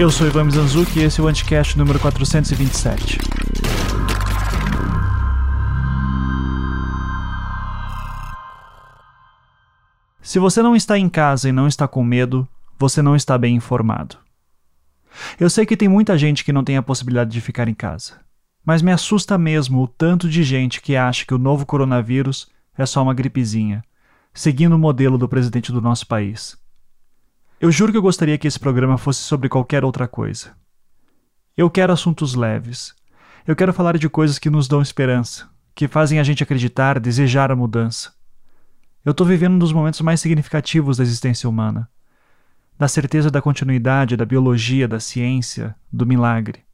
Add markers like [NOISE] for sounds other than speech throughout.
Eu sou Ivan Mizanzuki e esse é o Anticast número 427. Se você não está em casa e não está com medo, você não está bem informado. Eu sei que tem muita gente que não tem a possibilidade de ficar em casa, mas me assusta mesmo o tanto de gente que acha que o novo coronavírus é só uma gripezinha, seguindo o modelo do presidente do nosso país. Eu juro que eu gostaria que esse programa fosse sobre qualquer outra coisa. Eu quero assuntos leves. Eu quero falar de coisas que nos dão esperança, que fazem a gente acreditar, desejar a mudança. Eu estou vivendo um dos momentos mais significativos da existência humana. Da certeza da continuidade, da biologia, da ciência, do milagre.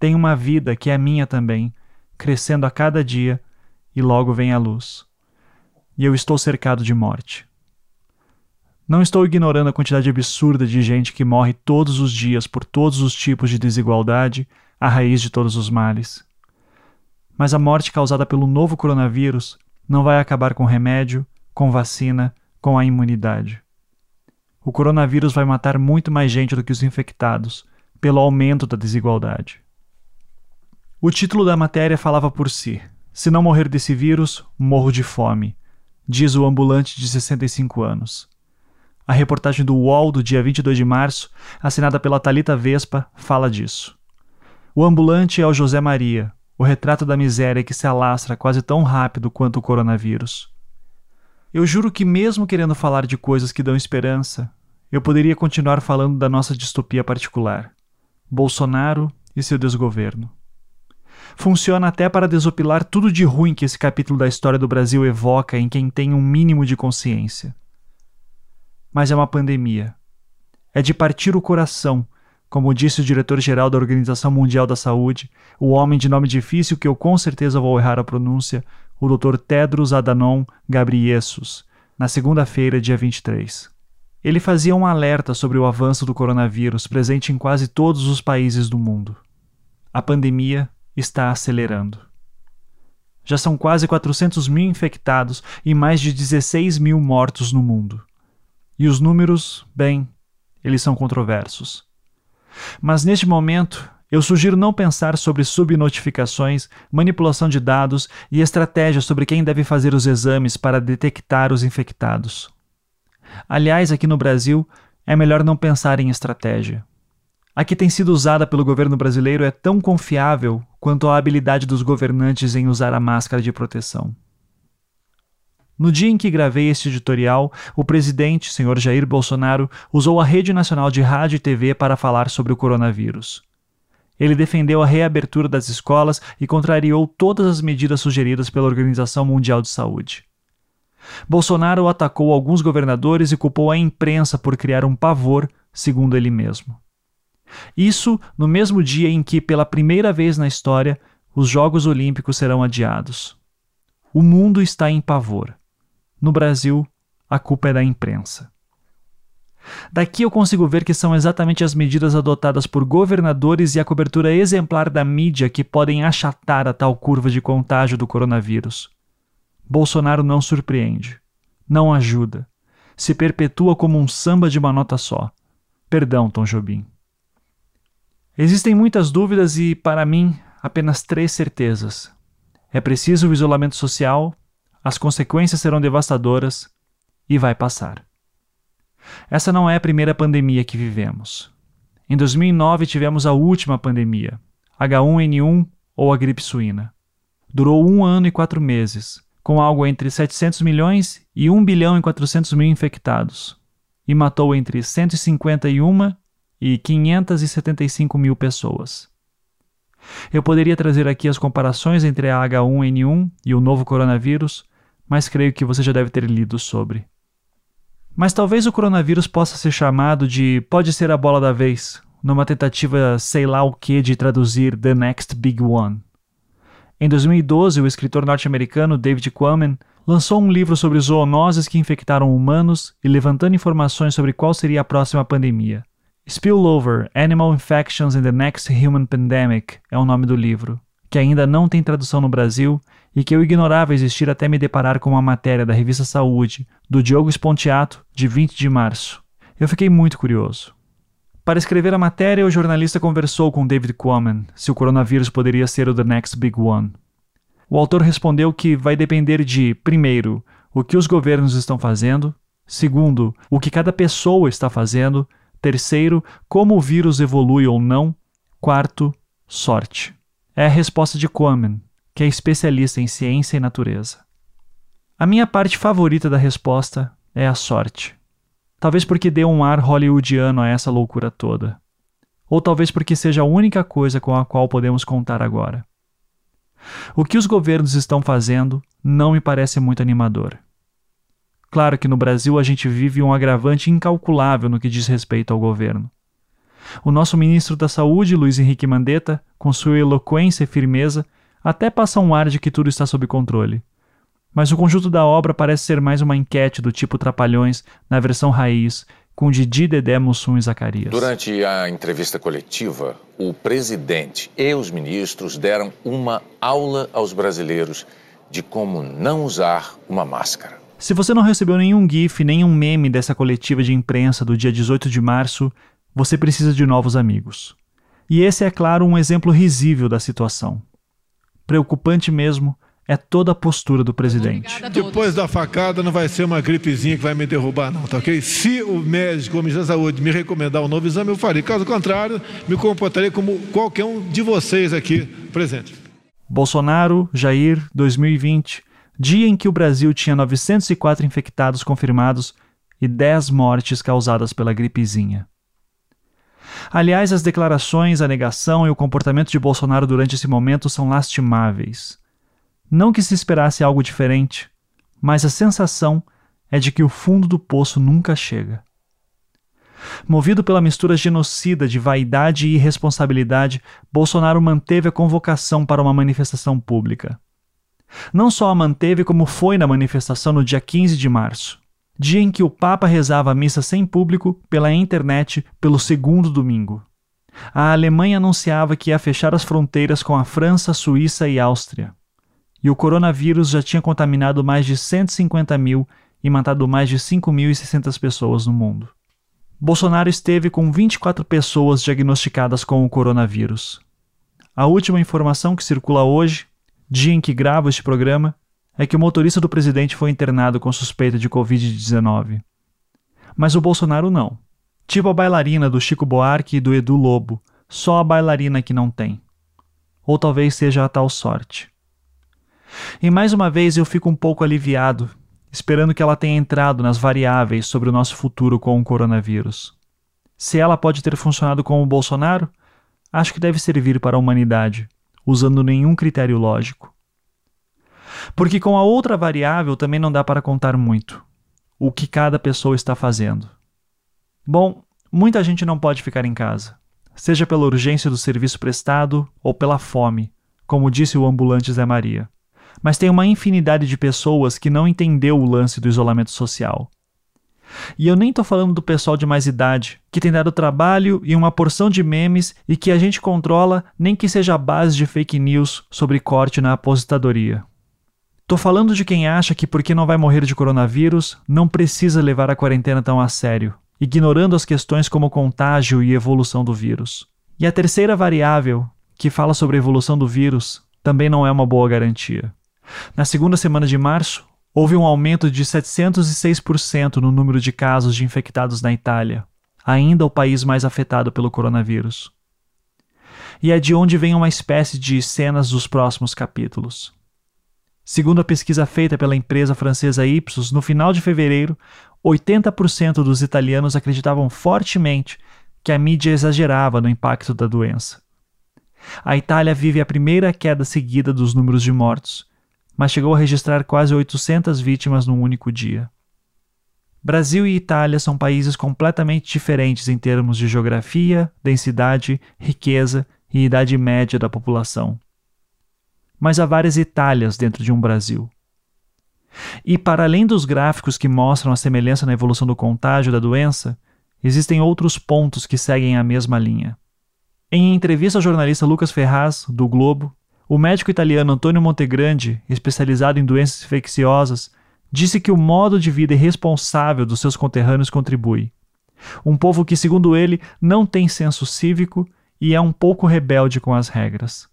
Tenho uma vida que é minha também, crescendo a cada dia, e logo vem a luz. E eu estou cercado de morte. Não estou ignorando a quantidade absurda de gente que morre todos os dias por todos os tipos de desigualdade, a raiz de todos os males. Mas a morte causada pelo novo coronavírus não vai acabar com remédio, com vacina, com a imunidade. O coronavírus vai matar muito mais gente do que os infectados, pelo aumento da desigualdade. O título da matéria falava por si: Se não morrer desse vírus, morro de fome, diz o ambulante de 65 anos. A reportagem do UOL do dia 22 de março, assinada pela Talita Vespa, fala disso. O ambulante é o José Maria, o retrato da miséria que se alastra quase tão rápido quanto o coronavírus. Eu juro que, mesmo querendo falar de coisas que dão esperança, eu poderia continuar falando da nossa distopia particular: Bolsonaro e seu desgoverno. Funciona até para desopilar tudo de ruim que esse capítulo da história do Brasil evoca em quem tem um mínimo de consciência mas é uma pandemia. É de partir o coração, como disse o diretor-geral da Organização Mundial da Saúde, o homem de nome difícil que eu com certeza vou errar a pronúncia, o Dr. Tedros Adhanom Ghebreyesus, na segunda-feira, dia 23. Ele fazia um alerta sobre o avanço do coronavírus presente em quase todos os países do mundo. A pandemia está acelerando. Já são quase 400 mil infectados e mais de 16 mil mortos no mundo. E os números, bem, eles são controversos. Mas neste momento, eu sugiro não pensar sobre subnotificações, manipulação de dados e estratégias sobre quem deve fazer os exames para detectar os infectados. Aliás, aqui no Brasil, é melhor não pensar em estratégia. A que tem sido usada pelo governo brasileiro é tão confiável quanto a habilidade dos governantes em usar a máscara de proteção. No dia em que gravei este editorial, o presidente, senhor Jair Bolsonaro, usou a Rede Nacional de Rádio e TV para falar sobre o coronavírus. Ele defendeu a reabertura das escolas e contrariou todas as medidas sugeridas pela Organização Mundial de Saúde. Bolsonaro atacou alguns governadores e culpou a imprensa por criar um pavor, segundo ele mesmo. Isso no mesmo dia em que, pela primeira vez na história, os Jogos Olímpicos serão adiados. O mundo está em pavor. No Brasil, a culpa é da imprensa. Daqui eu consigo ver que são exatamente as medidas adotadas por governadores e a cobertura exemplar da mídia que podem achatar a tal curva de contágio do coronavírus. Bolsonaro não surpreende, não ajuda, se perpetua como um samba de uma nota só. Perdão, Tom Jobim. Existem muitas dúvidas e, para mim, apenas três certezas. É preciso o isolamento social, as consequências serão devastadoras e vai passar. Essa não é a primeira pandemia que vivemos. Em 2009 tivemos a última pandemia, H1N1 ou a gripe suína. Durou um ano e quatro meses, com algo entre 700 milhões e 1 bilhão e 400 mil infectados, e matou entre 151 e 575 mil pessoas. Eu poderia trazer aqui as comparações entre a H1N1 e o novo coronavírus, mas creio que você já deve ter lido sobre. Mas talvez o coronavírus possa ser chamado de pode ser a bola da vez, numa tentativa sei lá o que de traduzir The Next Big One. Em 2012, o escritor norte-americano David Quammen lançou um livro sobre zoonoses que infectaram humanos e levantando informações sobre qual seria a próxima pandemia. Spillover: Animal Infections in the Next Human Pandemic é o nome do livro, que ainda não tem tradução no Brasil e que eu ignorava existir até me deparar com uma matéria da revista Saúde, do Diogo Spontiato, de 20 de março. Eu fiquei muito curioso. Para escrever a matéria, o jornalista conversou com David Quammen se o coronavírus poderia ser o The Next Big One. O autor respondeu que vai depender de, primeiro, o que os governos estão fazendo, segundo, o que cada pessoa está fazendo, terceiro, como o vírus evolui ou não, quarto, sorte. É a resposta de Quammen, que é especialista em ciência e natureza. A minha parte favorita da resposta é a sorte. Talvez porque dê um ar hollywoodiano a essa loucura toda. Ou talvez porque seja a única coisa com a qual podemos contar agora. O que os governos estão fazendo não me parece muito animador. Claro que no Brasil a gente vive um agravante incalculável no que diz respeito ao governo. O nosso ministro da Saúde, Luiz Henrique Mandetta, com sua eloquência e firmeza, até passa um ar de que tudo está sob controle. Mas o conjunto da obra parece ser mais uma enquete do tipo Trapalhões, na versão raiz, com Didi, Dedé, Mussum e Zacarias. Durante a entrevista coletiva, o presidente e os ministros deram uma aula aos brasileiros de como não usar uma máscara. Se você não recebeu nenhum GIF, nenhum meme dessa coletiva de imprensa do dia 18 de março, você precisa de novos amigos. E esse é, claro, um exemplo risível da situação. Preocupante mesmo é toda a postura do presidente. Depois da facada, não vai ser uma gripezinha que vai me derrubar, não, tá ok? Se o médico, o Ministério da Saúde, me recomendar um novo exame, eu farei. Caso contrário, me comportarei como qualquer um de vocês aqui presente. Bolsonaro, Jair, 2020 dia em que o Brasil tinha 904 infectados confirmados e 10 mortes causadas pela gripezinha. Aliás, as declarações, a negação e o comportamento de Bolsonaro durante esse momento são lastimáveis. Não que se esperasse algo diferente, mas a sensação é de que o fundo do poço nunca chega. Movido pela mistura genocida de vaidade e irresponsabilidade, Bolsonaro manteve a convocação para uma manifestação pública. Não só a manteve, como foi na manifestação no dia 15 de março, dia em que o Papa rezava a missa sem público pela internet pelo segundo domingo. A Alemanha anunciava que ia fechar as fronteiras com a França, Suíça e Áustria. E o coronavírus já tinha contaminado mais de 150 mil e matado mais de 5.600 pessoas no mundo. Bolsonaro esteve com 24 pessoas diagnosticadas com o coronavírus. A última informação que circula hoje dia em que gravo este programa, é que o motorista do presidente foi internado com suspeita de Covid-19. Mas o Bolsonaro não. Tipo a bailarina do Chico Buarque e do Edu Lobo, só a bailarina que não tem. Ou talvez seja a tal sorte. E mais uma vez eu fico um pouco aliviado, esperando que ela tenha entrado nas variáveis sobre o nosso futuro com o coronavírus. Se ela pode ter funcionado com o Bolsonaro, acho que deve servir para a humanidade usando nenhum critério lógico. Porque com a outra variável também não dá para contar muito o que cada pessoa está fazendo. Bom, muita gente não pode ficar em casa, seja pela urgência do serviço prestado ou pela fome, como disse o ambulante Zé Maria. Mas tem uma infinidade de pessoas que não entendeu o lance do isolamento social e eu nem estou falando do pessoal de mais idade, que tem dado trabalho e uma porção de memes e que a gente controla, nem que seja a base de fake news sobre corte na aposentadoria. Tô falando de quem acha que porque não vai morrer de coronavírus, não precisa levar a quarentena tão a sério, ignorando as questões como contágio e evolução do vírus. E a terceira variável, que fala sobre a evolução do vírus, também não é uma boa garantia. Na segunda semana de março, Houve um aumento de 706% no número de casos de infectados na Itália, ainda o país mais afetado pelo coronavírus. E é de onde vem uma espécie de cenas dos próximos capítulos. Segundo a pesquisa feita pela empresa francesa Ipsos, no final de fevereiro, 80% dos italianos acreditavam fortemente que a mídia exagerava no impacto da doença. A Itália vive a primeira queda seguida dos números de mortos mas chegou a registrar quase 800 vítimas num único dia. Brasil e Itália são países completamente diferentes em termos de geografia, densidade, riqueza e idade média da população. Mas há várias Itálias dentro de um Brasil. E, para além dos gráficos que mostram a semelhança na evolução do contágio da doença, existem outros pontos que seguem a mesma linha. Em entrevista ao jornalista Lucas Ferraz, do Globo, o médico italiano Antonio Montegrande, especializado em doenças infecciosas, disse que o modo de vida irresponsável dos seus conterrâneos contribui. Um povo que, segundo ele, não tem senso cívico e é um pouco rebelde com as regras.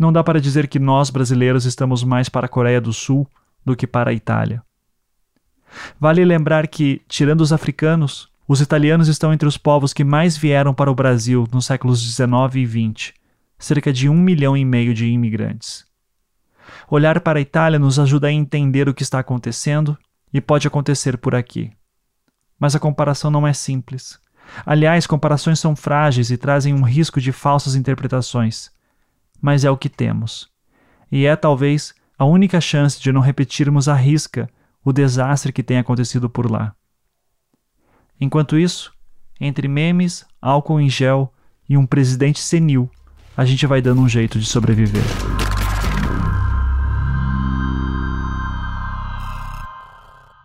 Não dá para dizer que nós brasileiros estamos mais para a Coreia do Sul do que para a Itália. Vale lembrar que, tirando os africanos, os italianos estão entre os povos que mais vieram para o Brasil nos séculos XIX e XX, cerca de um milhão e meio de imigrantes. Olhar para a Itália nos ajuda a entender o que está acontecendo e pode acontecer por aqui. Mas a comparação não é simples. Aliás, comparações são frágeis e trazem um risco de falsas interpretações. Mas é o que temos. E é talvez a única chance de não repetirmos à risca o desastre que tem acontecido por lá. Enquanto isso, entre memes, álcool em gel e um presidente senil, a gente vai dando um jeito de sobreviver.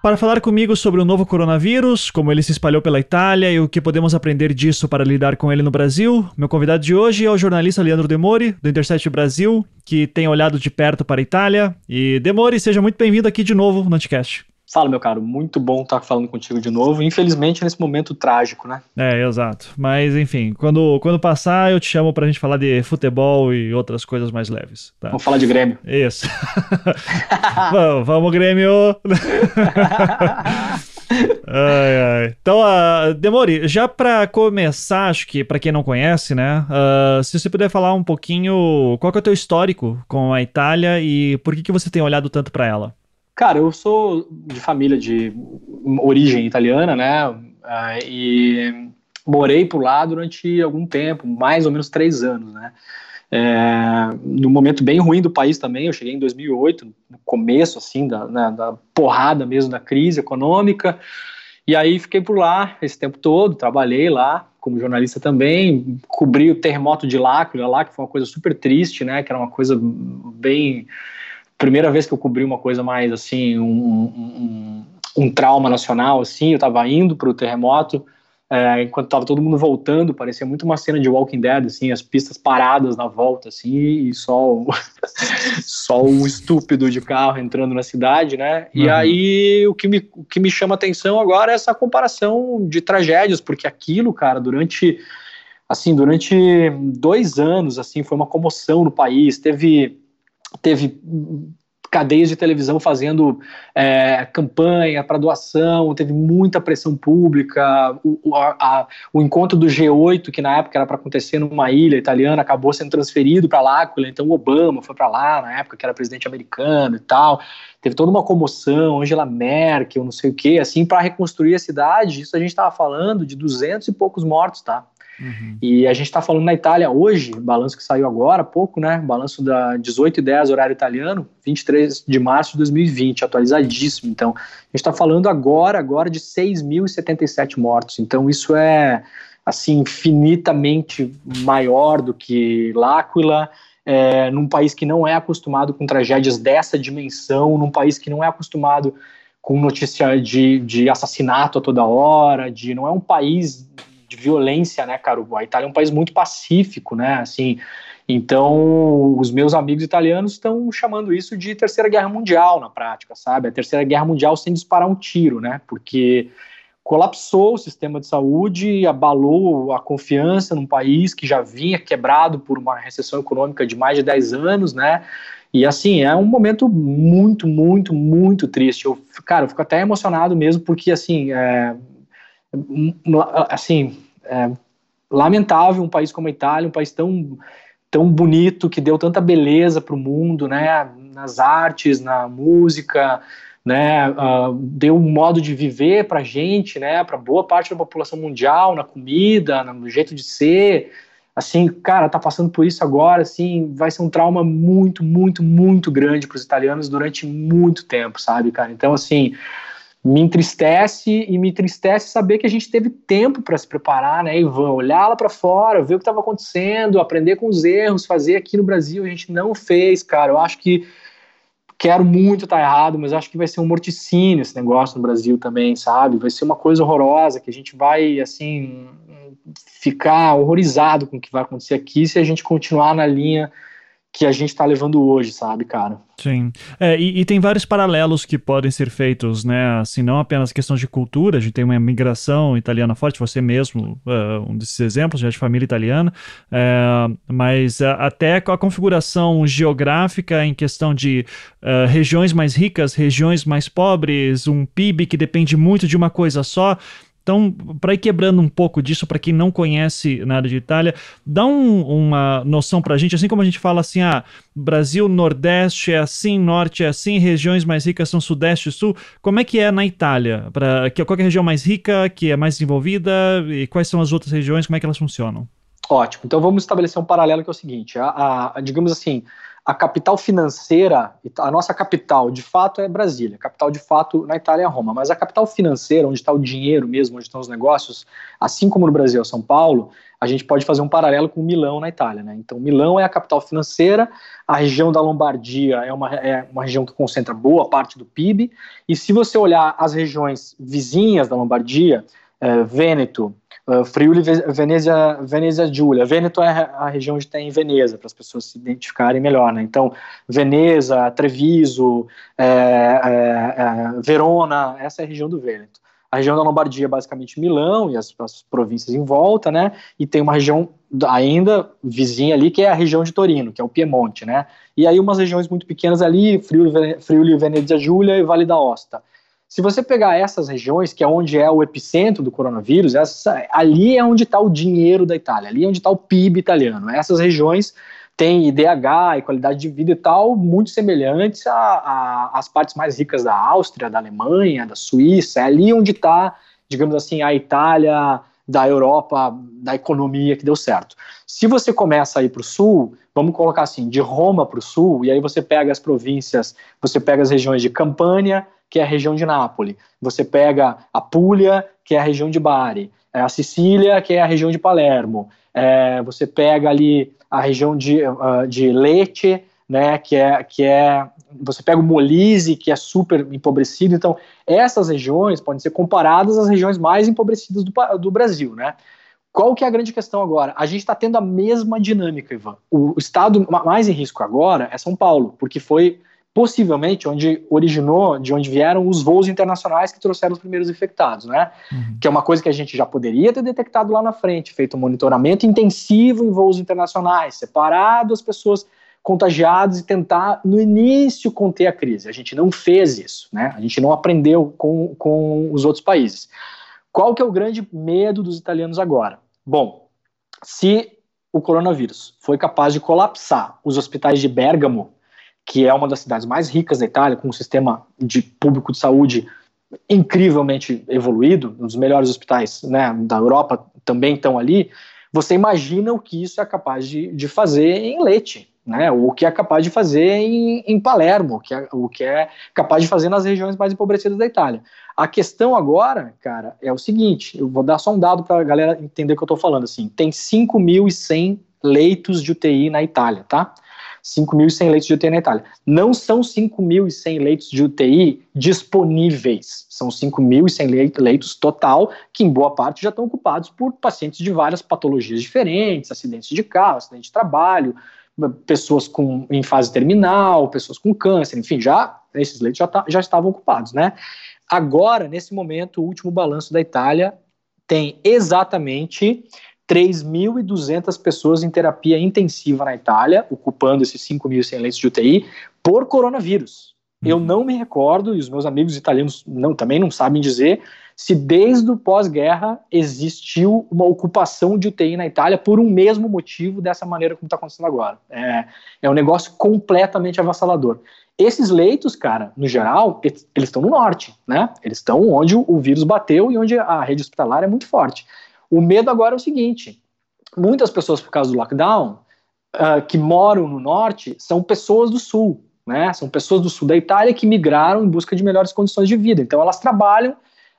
Para falar comigo sobre o novo coronavírus, como ele se espalhou pela Itália e o que podemos aprender disso para lidar com ele no Brasil, meu convidado de hoje é o jornalista Leandro Demori, do Intercept Brasil, que tem olhado de perto para a Itália. E Demori, seja muito bem-vindo aqui de novo no Anticast. Fala, meu caro, muito bom estar falando contigo de novo. Infelizmente, nesse momento trágico, né? É, exato. Mas, enfim, quando, quando passar, eu te chamo pra gente falar de futebol e outras coisas mais leves. Tá? Vamos falar de Grêmio. Isso. [LAUGHS] vamos, vamos, Grêmio! [LAUGHS] ai, ai. Então, uh, Demori, já para começar, acho que para quem não conhece, né, uh, se você puder falar um pouquinho qual é o teu histórico com a Itália e por que, que você tem olhado tanto para ela? Cara, eu sou de família de origem italiana, né? Ah, e morei por lá durante algum tempo, mais ou menos três anos, né? É, no momento bem ruim do país também, eu cheguei em 2008, no começo, assim, da, né, da porrada mesmo da crise econômica, e aí fiquei por lá esse tempo todo, trabalhei lá como jornalista também, cobri o terremoto de L'Aquila lá, que foi uma coisa super triste, né, que era uma coisa bem primeira vez que eu cobri uma coisa mais assim, um, um, um trauma nacional, assim, eu tava indo pro terremoto, é, enquanto tava todo mundo voltando, parecia muito uma cena de Walking Dead, assim, as pistas paradas na volta, assim, e só o, [LAUGHS] só o estúpido de carro entrando na cidade, né? Uhum. E aí o que, me, o que me chama atenção agora é essa comparação de tragédias, porque aquilo, cara, durante assim, durante dois anos, assim, foi uma comoção no país, teve teve cadeias de televisão fazendo é, campanha para doação, teve muita pressão pública, o, a, o, encontro do G8, que na época era para acontecer numa ilha italiana, acabou sendo transferido para L'Aquila, então Obama foi para lá, na época que era presidente americano e tal, teve toda uma comoção, Angela Merkel, não sei o que, assim, para reconstruir a cidade, isso a gente estava falando de duzentos e poucos mortos, tá? Uhum. E a gente está falando na Itália hoje, balanço que saiu agora há pouco, né? Balanço da 18 e 10 horário italiano, 23 de março de 2020, atualizadíssimo. Então, a gente está falando agora, agora de 6.077 mortos. Então, isso é assim infinitamente maior do que L'Aquila, é, num país que não é acostumado com tragédias dessa dimensão, num país que não é acostumado com notícia de, de assassinato a toda hora, de não é um país de violência, né, cara? A Itália é um país muito pacífico, né? Assim, então os meus amigos italianos estão chamando isso de Terceira Guerra Mundial na prática, sabe? A Terceira Guerra Mundial sem disparar um tiro, né? Porque colapsou o sistema de saúde, abalou a confiança num país que já vinha quebrado por uma recessão econômica de mais de 10 anos, né? E assim, é um momento muito, muito, muito triste. Eu, cara, eu fico até emocionado mesmo, porque assim, é, assim, é, lamentável um país como a Itália, um país tão tão bonito que deu tanta beleza para o mundo, né? Nas artes, na música, né? Uh, deu um modo de viver para gente, né? Para boa parte da população mundial, na comida, no jeito de ser. Assim, cara, tá passando por isso agora, assim, vai ser um trauma muito, muito, muito grande para os italianos durante muito tempo, sabe, cara? Então, assim, me entristece e me entristece saber que a gente teve tempo para se preparar, né, Ivan? Olhar lá para fora, ver o que estava acontecendo, aprender com os erros, fazer aqui no Brasil. A gente não fez, cara. Eu acho que quero muito estar tá errado, mas acho que vai ser um morticínio esse negócio no Brasil também, sabe? Vai ser uma coisa horrorosa que a gente vai, assim, ficar horrorizado com o que vai acontecer aqui se a gente continuar na linha que a gente está levando hoje, sabe, cara? Sim. É, e, e, tem vários paralelos que podem ser feitos, né? Assim, não apenas questão de cultura, a gente tem uma migração italiana forte, você mesmo, uh, um desses exemplos, já de família italiana, é, mas uh, até com a configuração geográfica em questão de uh, regiões mais ricas, regiões mais pobres, um PIB que depende muito de uma coisa só. Então, para ir quebrando um pouco disso, para quem não conhece nada de Itália, dá um, uma noção para a gente, assim como a gente fala assim, ah, Brasil, Nordeste é assim, Norte é assim, regiões mais ricas são Sudeste e Sul. Como é que é na Itália? Pra, qual é a região mais rica, que é mais desenvolvida, e quais são as outras regiões, como é que elas funcionam? Ótimo, então vamos estabelecer um paralelo que é o seguinte, a, a digamos assim, a capital financeira, a nossa capital de fato é Brasília, capital de fato na Itália é Roma, mas a capital financeira, onde está o dinheiro mesmo, onde estão os negócios, assim como no Brasil São Paulo, a gente pode fazer um paralelo com Milão na Itália. Né? Então, Milão é a capital financeira, a região da Lombardia é uma, é uma região que concentra boa parte do PIB, e se você olhar as regiões vizinhas da Lombardia, é, Vêneto, Uh, Friuli, Venezia, Venezia Giulia. Vêneto é a região onde tem Veneza, para as pessoas se identificarem melhor. Né? Então, Veneza, Treviso, é, é, é, Verona, essa é a região do Vêneto. A região da Lombardia é basicamente Milão e as, as, províncias em volta, né? E tem uma região ainda vizinha ali, que é a região de Torino, que é o Piemonte, né? E aí umas regiões muito pequenas ali, Friuli, Friuli Venezia Giulia e Vale da Osta. Se você pegar essas regiões, que é onde é o epicentro do coronavírus, essa, ali é onde está o dinheiro da Itália, ali é onde está o PIB italiano. Essas regiões têm IDH e qualidade de vida e tal muito semelhantes às partes mais ricas da Áustria, da Alemanha, da Suíça. É ali onde está, digamos assim, a Itália da Europa, da economia que deu certo. Se você começa a ir para o sul, vamos colocar assim, de Roma para o sul, e aí você pega as províncias, você pega as regiões de Campânia, que é a região de Nápoles. Você pega a Puglia, que é a região de Bari. É a Sicília, que é a região de Palermo. É, você pega ali a região de, uh, de Lecce, né, que é, que é você pega o Molise, que é super empobrecido, então essas regiões podem ser comparadas às regiões mais empobrecidas do, do Brasil, né? Qual que é a grande questão agora? A gente está tendo a mesma dinâmica, Ivan. O estado mais em risco agora é São Paulo, porque foi possivelmente onde originou, de onde vieram os voos internacionais que trouxeram os primeiros infectados, né? Uhum. Que é uma coisa que a gente já poderia ter detectado lá na frente, feito um monitoramento intensivo em voos internacionais, separado as pessoas contagiadas e tentar, no início, conter a crise. A gente não fez isso, né? A gente não aprendeu com, com os outros países. Qual que é o grande medo dos italianos agora? Bom, se o coronavírus foi capaz de colapsar os hospitais de Bergamo, que é uma das cidades mais ricas da Itália, com um sistema de público de saúde incrivelmente evoluído, um dos melhores hospitais né, da Europa também estão ali, você imagina o que isso é capaz de, de fazer em Leite, né, o que é capaz de fazer em, em Palermo, o que, é, o que é capaz de fazer nas regiões mais empobrecidas da Itália. A questão agora, cara, é o seguinte, eu vou dar só um dado para a galera entender o que eu estou falando, assim, tem 5.100 leitos de UTI na Itália, tá? 5.100 leitos de UTI na Itália. Não são 5.100 leitos de UTI disponíveis, são 5.100 leitos total, que em boa parte já estão ocupados por pacientes de várias patologias diferentes, acidentes de carro, acidente de trabalho, pessoas com, em fase terminal, pessoas com câncer, enfim, já esses leitos já, tá, já estavam ocupados, né? Agora, nesse momento, o último balanço da Itália tem exatamente 3.200 pessoas em terapia intensiva na Itália, ocupando esses 5.100 leitos de UTI, por coronavírus. Uhum. Eu não me recordo, e os meus amigos italianos não, também não sabem dizer, se desde o pós-guerra existiu uma ocupação de UTI na Itália por um mesmo motivo, dessa maneira como está acontecendo agora. É, é um negócio completamente avassalador. Esses leitos, cara, no geral, eles estão no norte, né? Eles estão onde o vírus bateu e onde a rede hospitalar é muito forte. O medo agora é o seguinte: muitas pessoas, por causa do lockdown, uh, que moram no norte, são pessoas do sul, né? São pessoas do sul da Itália que migraram em busca de melhores condições de vida. Então, elas trabalham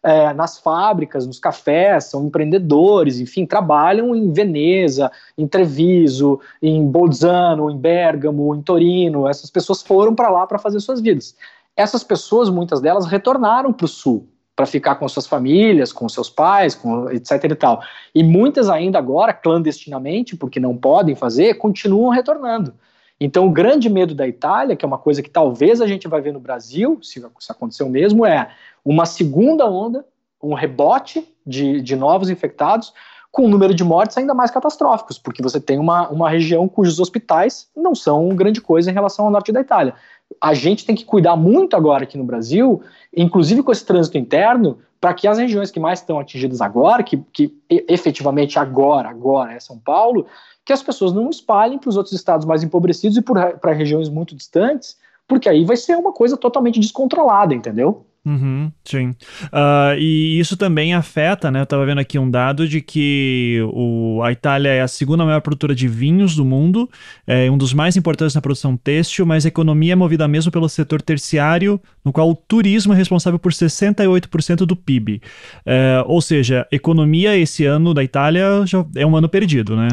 é, nas fábricas, nos cafés, são empreendedores, enfim, trabalham em Veneza, em Treviso, em Bolzano, em Bergamo, em Torino. Essas pessoas foram para lá para fazer suas vidas. Essas pessoas, muitas delas, retornaram para o sul, para ficar com suas famílias, com seus pais, com etc e tal. E muitas ainda agora, clandestinamente, porque não podem fazer, continuam retornando. Então, o grande medo da Itália, que é uma coisa que talvez a gente vai ver no Brasil, se, se acontecer o mesmo, é uma segunda onda, um rebote de, de novos infectados, com um número de mortes ainda mais catastróficos, porque você tem uma, uma região cujos hospitais não são grande coisa em relação ao norte da Itália. A gente tem que cuidar muito agora aqui no Brasil, inclusive com esse trânsito interno, para que as regiões que mais estão atingidas agora, que, que efetivamente agora, agora é São Paulo, que as pessoas não espalhem para os outros estados mais empobrecidos e para regiões muito distantes, porque aí vai ser uma coisa totalmente descontrolada, entendeu? Uhum, sim. Uh, e isso também afeta, né? Eu estava vendo aqui um dado de que o, a Itália é a segunda maior produtora de vinhos do mundo, é um dos mais importantes na produção têxtil, mas a economia é movida mesmo pelo setor terciário, no qual o turismo é responsável por 68% do PIB. É, ou seja, economia esse ano da Itália já é um ano perdido, né?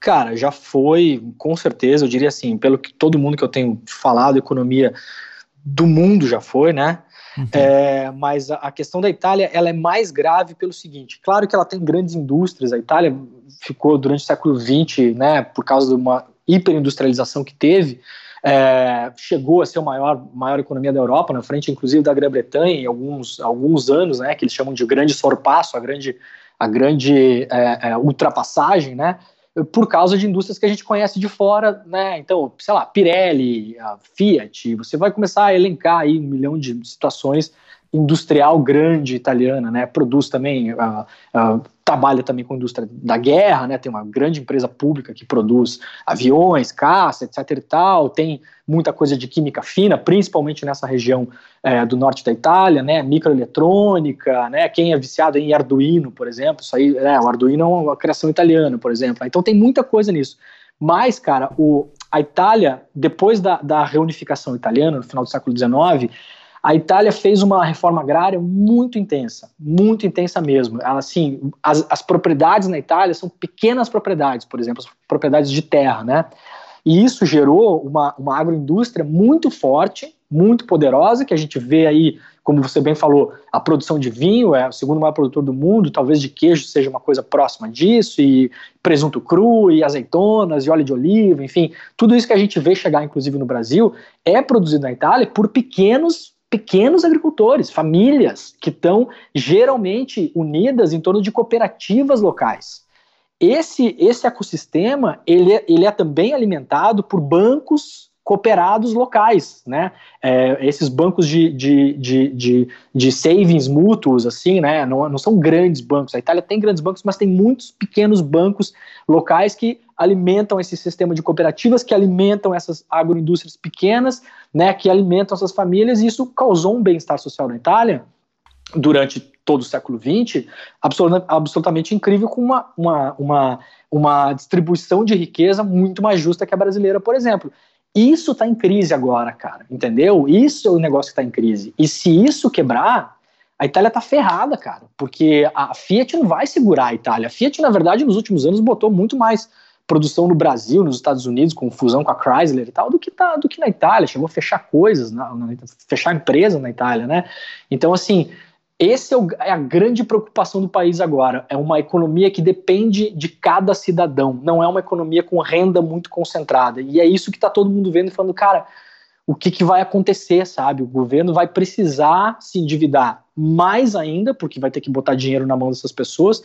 Cara, já foi, com certeza, eu diria assim, pelo que todo mundo que eu tenho falado, economia do mundo já foi, né? Uhum. É, mas a, questão da Itália ela é mais grave pelo seguinte: claro que ela tem grandes indústrias, a Itália ficou durante o século XX, né, por causa de uma hiperindustrialização que teve, é, chegou a ser a maior, maior economia da Europa, na frente inclusive da Grã-Bretanha, em alguns, alguns anos, né, que eles chamam de grande sorpasso, a grande, a grande é, é ultrapassagem, né, por causa de indústrias que a gente conhece de fora, né? Então, sei lá, Pirelli, Fiat, você vai começar a elencar aí um milhão de situações industrial grande italiana, né? Produz também, uh, uh, trabalha também com a indústria da guerra, né? Tem uma grande empresa pública que produz aviões, caça, etc. e tal. Tem muita coisa de química fina, principalmente nessa região é, do norte da Itália, né? Microeletrônica, né? Quem é viciado em Arduino, por exemplo, isso aí, né? O Arduino é uma criação italiana, por exemplo. Então tem muita coisa nisso. Mas, cara, o, a Itália, depois da, da reunificação italiana, no final do século XIX, a Itália fez uma reforma agrária muito intensa, muito intensa mesmo. Ela, assim, as, as propriedades na Itália são pequenas propriedades, por exemplo, propriedades de terra, né? E isso gerou uma, uma agroindústria muito forte, muito poderosa, que a gente vê aí, como você bem falou, a produção de vinho é o segundo maior produtor do mundo, talvez de queijo seja uma coisa próxima disso, e presunto cru, e azeitonas, e óleo de oliva, enfim, tudo isso que a gente vê chegar, inclusive no Brasil, é produzido na Itália por pequenos pequenos agricultores, famílias que estão geralmente unidas em torno de cooperativas locais. Esse, esse ecossistema ele é, ele é também alimentado por bancos cooperados locais, né? É, esses bancos de, de, de, de, de savings mútuos, assim, né? Não, não são grandes bancos. A Itália tem grandes bancos, mas tem muitos pequenos bancos locais que alimentam esse sistema de cooperativas, que alimentam essas agroindústrias pequenas, né? Que alimentam essas famílias, e isso causou um bem-estar social na Itália durante todo o século XX, absolutamente incrível, com uma, uma, uma, uma distribuição de riqueza muito mais justa que a brasileira, por exemplo. Isso está em crise agora, cara, entendeu? Isso é o negócio que está em crise. E se isso quebrar, a Itália tá ferrada, cara, porque a Fiat não vai segurar a Itália. A Fiat, na verdade, nos últimos anos botou muito mais produção no Brasil, nos Estados Unidos, com fusão com a Chrysler e tal, do que, tá, do que na Itália. Chegou a fechar coisas, na, na, fechar empresa na Itália, né? Então, assim, esse é, é, a grande preocupação do país agora. É uma economia que depende de cada cidadão, não é uma economia com renda muito concentrada. E é isso que está todo mundo vendo e falando, cara, o que, que vai acontecer, sabe? O governo vai precisar se endividar mais ainda, porque vai ter que botar dinheiro na mão dessas pessoas.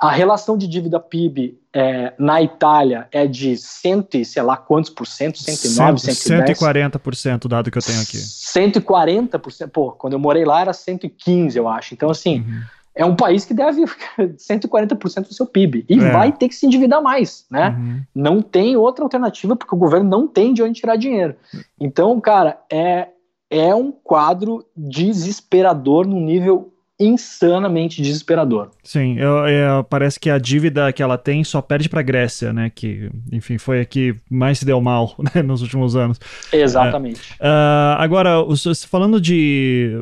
A relação de dívida PIB é, na Itália é de cento e sei lá quantos por cento, 109, 110. 140% o dado que eu tenho aqui. 140%, pô, quando eu morei lá era 115, eu acho. Então, assim, uhum. é um país que deve 140% [LAUGHS] do seu PIB e é. vai ter que se endividar mais, né? Uhum. Não tem outra alternativa porque o governo não tem de onde tirar dinheiro. Então, cara, é, é um quadro desesperador no nível insanamente desesperador. Sim, eu, eu, parece que a dívida que ela tem só perde para a Grécia, né? Que, enfim, foi a que mais se deu mal [LAUGHS] né, nos últimos anos. Exatamente. Uh, agora, falando de,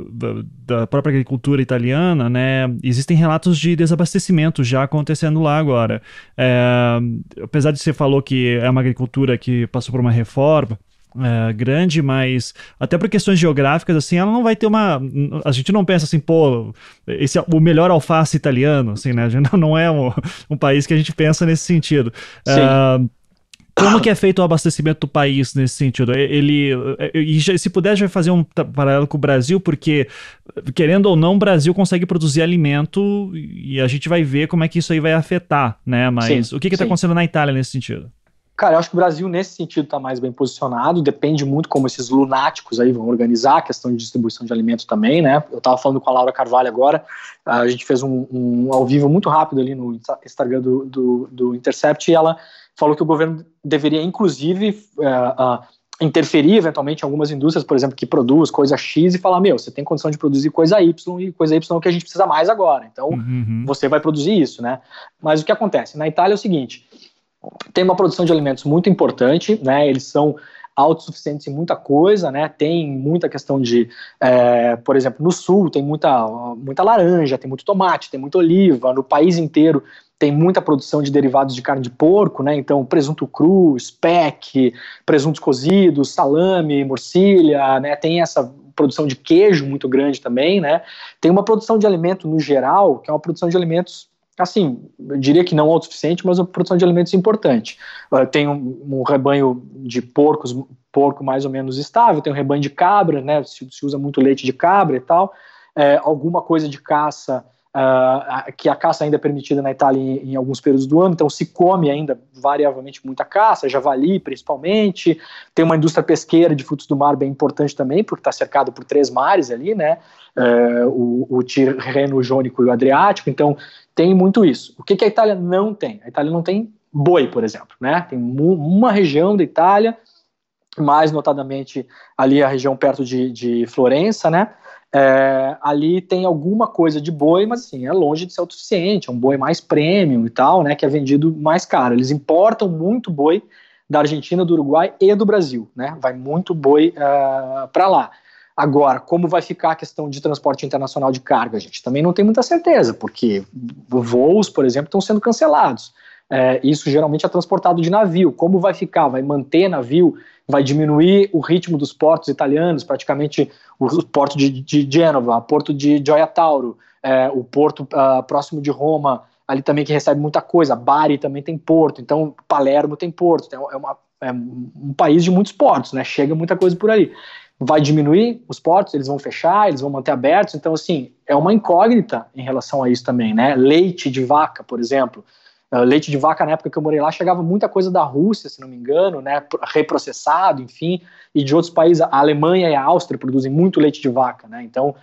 da própria agricultura italiana, né? Existem relatos de desabastecimento já acontecendo lá agora. É, apesar de você falou que é uma agricultura que passou por uma reforma, é, grande, mas até por questões geográficas, assim, ela não vai ter uma. A gente não pensa assim, pô, esse é o melhor alface italiano, assim, né? A gente [LAUGHS] não é um, um país que a gente pensa nesse sentido. Sim. Uh, Como que é feito o abastecimento do país nesse sentido? Ele, e se puder já fazer um paralelo com o Brasil, porque querendo ou não, o Brasil consegue produzir alimento e a gente vai ver como é que isso aí vai afetar, né? Mas sim, o que está acontecendo na Itália nesse sentido? Cara, eu acho que o Brasil, nesse sentido, está mais bem posicionado. Depende muito como esses lunáticos aí vão organizar a questão de distribuição de alimentos também, né? Eu estava falando com a Laura Carvalho agora, a gente fez um, um ao vivo muito rápido ali no Instagram do, do, do Intercept e ela falou que o governo deveria, inclusive, uh, uh, interferir eventualmente em algumas indústrias, por exemplo, que produz coisa X e falar, meu, você tem condição de produzir coisa Y e coisa Y é o que a gente precisa mais agora. Então, uhum. você vai produzir isso, né? Mas o que acontece? Na Itália é o seguinte tem uma produção de alimentos muito importante, né? Eles são autossuficientes em muita coisa, né? Tem muita questão de, é, por exemplo, no sul tem muita, muita laranja, tem muito tomate, tem muita oliva, no país inteiro tem muita produção de derivados de carne de porco, né? Então, presunto cru, speck, presuntos cozidos, salame, morcilha, né? Tem essa produção de queijo muito grande também, né? Tem uma produção de alimento no geral, que é uma produção de alimentos assim, eu diria que não autossuficiente, mas uma produção de alimentos importante. Uh, tem um, um, rebanho de porcos, porco mais ou menos estável, tem um rebanho de cabra, né, se, se usa muito leite de cabra e tal, é, alguma coisa de caça, uh, que a caça ainda é permitida na Itália em, em, alguns períodos do ano, então se come ainda variavelmente muita caça, javali principalmente, tem uma indústria pesqueira de frutos do mar bem importante também, porque está cercado por três mares ali, né, uh, o, o Tirreno Jônico e o Adriático, então tem muito isso. O que, que a Itália não tem? A Itália não tem boi, por exemplo, né? Tem uma região da Itália, mais notadamente ali a região perto de, de Florença, né? É, ali tem alguma coisa de boi, mas assim, é longe de ser autossuficiente, é um boi mais premium e tal, né? Que é vendido mais caro. Eles importam muito boi da Argentina, do Uruguai e do Brasil, né? Vai muito boi uh, é, para lá. Agora, como vai ficar a questão de transporte internacional de carga? A gente também não tem muita certeza, porque voos, por exemplo, estão sendo cancelados. É, isso geralmente é transportado de navio. Como vai ficar? Vai manter navio? Vai diminuir o ritmo dos portos italianos? Praticamente o porto de, de Gênova, o porto de Gioia Tauro, é, o porto uh, próximo de Roma, ali também que recebe muita coisa. Bari também tem porto, então Palermo tem porto. Então é, uma, é um país de muitos portos, né? Chega muita coisa por ali vai diminuir os portos, eles vão fechar, eles vão manter abertos. Então, assim, é uma incógnita em relação a isso também, né? Leite de vaca, por exemplo. Uh, leite de vaca, na época que eu morei lá, chegava muita coisa da Rússia, se não me engano, né? Reprocessado, enfim, e de outros países. A Alemanha e a Áustria produzem muito leite de vaca, né? Então,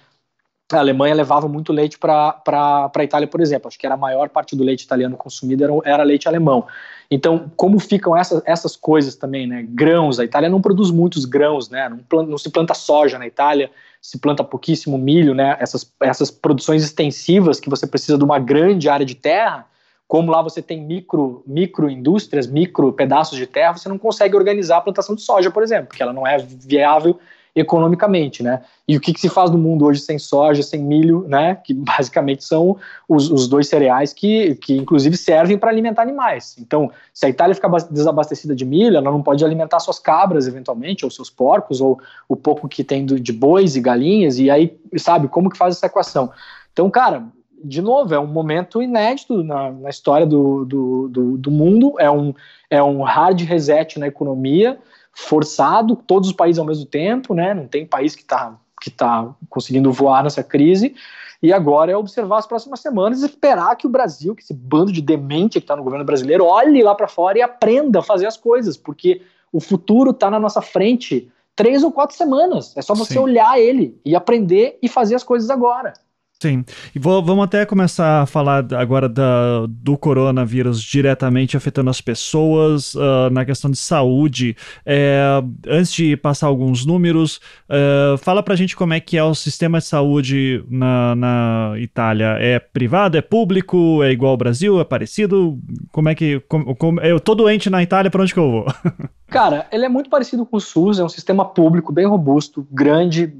a Alemanha levava muito leite para a Itália, por exemplo. Acho que era a maior parte do leite italiano consumido era, era leite alemão. Então, como ficam essas, essas coisas também, né? Grãos, a Itália não produz muitos grãos, né? Não, planta, não se planta soja na Itália, se planta pouquíssimo milho, né? Essas, essas produções extensivas que você precisa de uma grande área de terra, como lá você tem micro, micro indústrias, micro pedaços de terra, você não consegue organizar a plantação de soja, por exemplo, porque ela não é viável economicamente, né? E o que, que, se faz no mundo hoje sem soja, sem milho, né? Que basicamente são os, os dois cereais que, que inclusive servem para alimentar animais. Então, se a Itália ficar desabastecida de milho, ela não pode alimentar suas cabras eventualmente, ou seus porcos, ou o pouco que tem de bois e galinhas, e aí, sabe, como que faz essa equação? Então, cara, de novo, é um momento inédito na, na história do, do, do, do mundo, é um, é um hard reset na economia, forçado, todos os países ao mesmo tempo, né? Não tem país que está que tá conseguindo voar nessa crise. E agora é observar as próximas semanas e esperar que o Brasil, que esse bando de demente que está no governo brasileiro, olhe lá para fora e aprenda a fazer as coisas, porque o futuro está na nossa frente três ou quatro semanas. É só você Sim. olhar ele e aprender e fazer as coisas agora. Sim, e vou, vamos até começar a falar agora da, do coronavírus diretamente afetando as pessoas uh, na questão de saúde. É, antes de passar alguns números, uh, fala pra gente como é que é o sistema de saúde na, na Itália. É privado, é público, é igual ao Brasil, é parecido? Como é que. Com, com, eu tô doente na Itália, pra onde que eu vou? [LAUGHS] Cara, ele é muito parecido com o SUS, é um sistema público bem robusto, grande,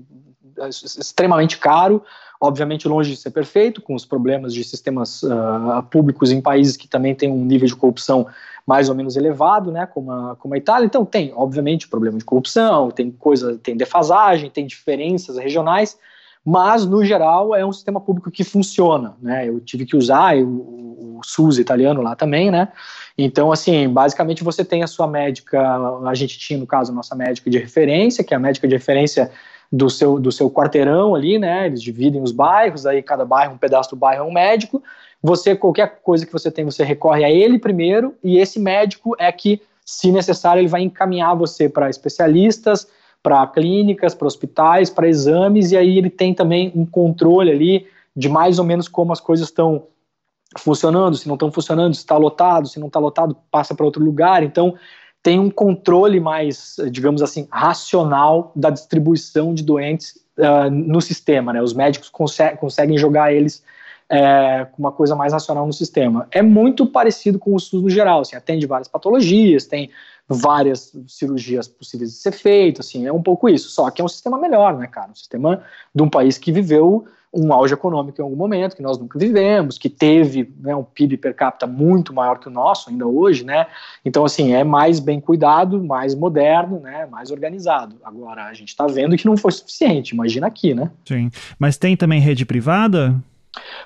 extremamente caro obviamente longe de ser perfeito, com os problemas de sistemas uh, públicos em países que também têm um nível de corrupção mais ou menos elevado, né, como a, como a Itália. Então tem, obviamente, problema de corrupção, tem coisa, tem defasagem, tem diferenças regionais, mas no geral é um sistema público que funciona, né? Eu tive que usar o, SUS italiano lá também, né? Então, assim, basicamente você tem a sua médica, a gente tinha, no caso, a nossa médica de referência, que é a médica de referência do seu, do seu quarteirão ali, né? Eles dividem os bairros, aí cada bairro, um pedaço do bairro é um médico. Você, qualquer coisa que você tem, você recorre a ele primeiro, e esse médico é que, se necessário, ele vai encaminhar você para especialistas, para clínicas, para hospitais, para exames, e aí ele tem também um controle ali de mais ou menos como as coisas estão funcionando, se não estão funcionando, se está lotado, se não está lotado, passa para outro lugar. Então, tem um controle mais, digamos assim, racional da distribuição de doentes uh, no sistema. Né? Os médicos conseguem, conseguem jogar eles é, uma coisa mais racional no sistema. É muito parecido com o SUS no geral, assim, atende várias patologias, tem várias cirurgias possíveis de ser feitas, assim, é um pouco isso. Só que é um sistema melhor, né, cara? Um sistema de um país que viveu um auge econômico em algum momento, que nós nunca vivemos, que teve né, um PIB per capita muito maior que o nosso ainda hoje, né? Então, assim, é mais bem cuidado, mais moderno, né? Mais organizado. Agora, a gente está vendo que não foi suficiente, imagina aqui, né? Sim. Mas tem também rede privada?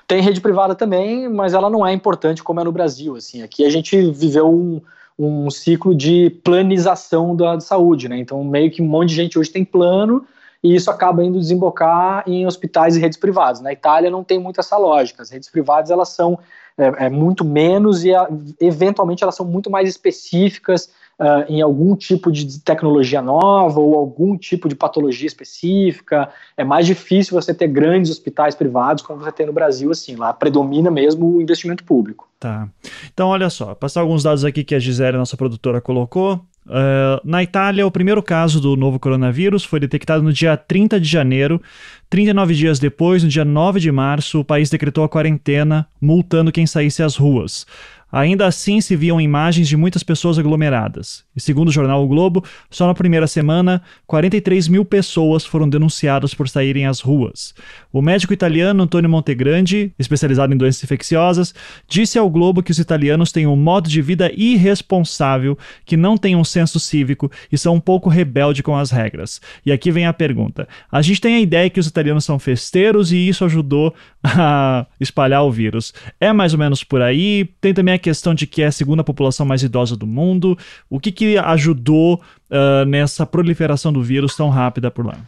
Tem rede privada também, mas ela não é importante como é no Brasil, assim. Aqui a gente viveu um, um ciclo de planização da saúde, né? Então, meio que um monte de gente hoje tem plano, e isso acaba indo desembocar em hospitais e redes privadas. Na Itália não tem muito essa lógica. As redes privadas elas são é, é muito menos e a, eventualmente elas são muito mais específicas uh, em algum tipo de tecnologia nova ou algum tipo de patologia específica. É mais difícil você ter grandes hospitais privados como você tem no Brasil, assim. Lá predomina mesmo o investimento público. Tá. Então, olha só, passar alguns dados aqui que a Gisele, nossa produtora, colocou. Uh, na Itália, o primeiro caso do novo coronavírus foi detectado no dia 30 de janeiro. 39 dias depois, no dia 9 de março, o país decretou a quarentena, multando quem saísse às ruas. Ainda assim, se viam imagens de muitas pessoas aglomeradas. E segundo o jornal o Globo, só na primeira semana, 43 mil pessoas foram denunciadas por saírem às ruas. O médico italiano Antônio Montegrande, especializado em doenças infecciosas, disse ao Globo que os italianos têm um modo de vida irresponsável, que não têm um senso cívico e são um pouco rebelde com as regras. E aqui vem a pergunta: a gente tem a ideia que os italianos são festeiros e isso ajudou [LAUGHS] a espalhar o vírus. É mais ou menos por aí? Tem também a questão de que é a segunda população mais idosa do mundo. O que, que ajudou uh, nessa proliferação do vírus tão rápida por lá?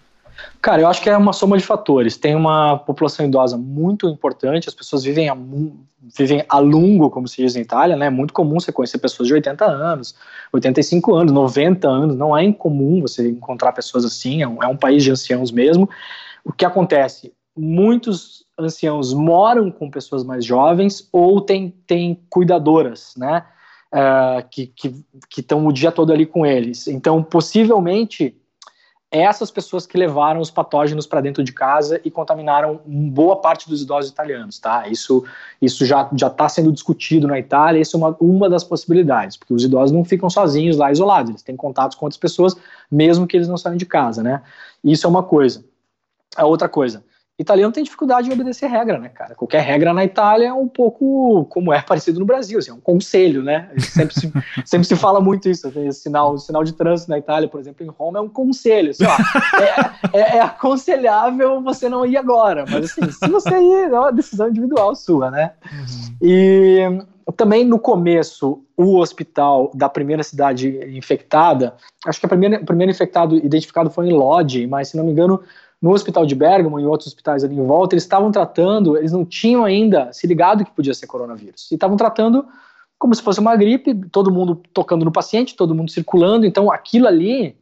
Cara, eu acho que é uma soma de fatores. Tem uma população idosa muito importante, as pessoas vivem a, vivem a longo, como se diz em Itália, né? É muito comum você conhecer pessoas de 80 anos, 85 anos, 90 anos. Não é incomum você encontrar pessoas assim, é um, é um país de anciãos mesmo. O que acontece? Muitos anciãos moram com pessoas mais jovens ou tem, tem cuidadoras, né? Uh, que estão o dia todo ali com eles. Então, possivelmente, essas pessoas que levaram os patógenos para dentro de casa e contaminaram boa parte dos idosos italianos, tá? Isso, isso já está sendo discutido na Itália, isso é uma, uma das possibilidades, porque os idosos não ficam sozinhos lá isolados, eles têm contatos com outras pessoas, mesmo que eles não saiam de casa, né? Isso é uma coisa. A outra coisa, italiano tem dificuldade em obedecer regra, né, cara? Qualquer regra na Itália é um pouco como é parecido no Brasil, assim, é um conselho, né? Sempre se, [LAUGHS] sempre se fala muito isso. Esse sinal, sinal de trânsito na Itália, por exemplo, em Roma, é um conselho. Assim, ó, é, é, é, aconselhável você não ir agora, mas assim, se você ir, é uma decisão individual sua, né? Uhum. E também no começo, o hospital da primeira cidade infectada, acho que a primeira, o primeiro infectado identificado foi em Lodi, mas se não me engano, no hospital de Bergamo e outros hospitais ali em volta, eles estavam tratando, eles não tinham ainda se ligado que podia ser coronavírus. E estavam tratando como se fosse uma gripe, todo mundo tocando no paciente, todo mundo circulando. Então aquilo ali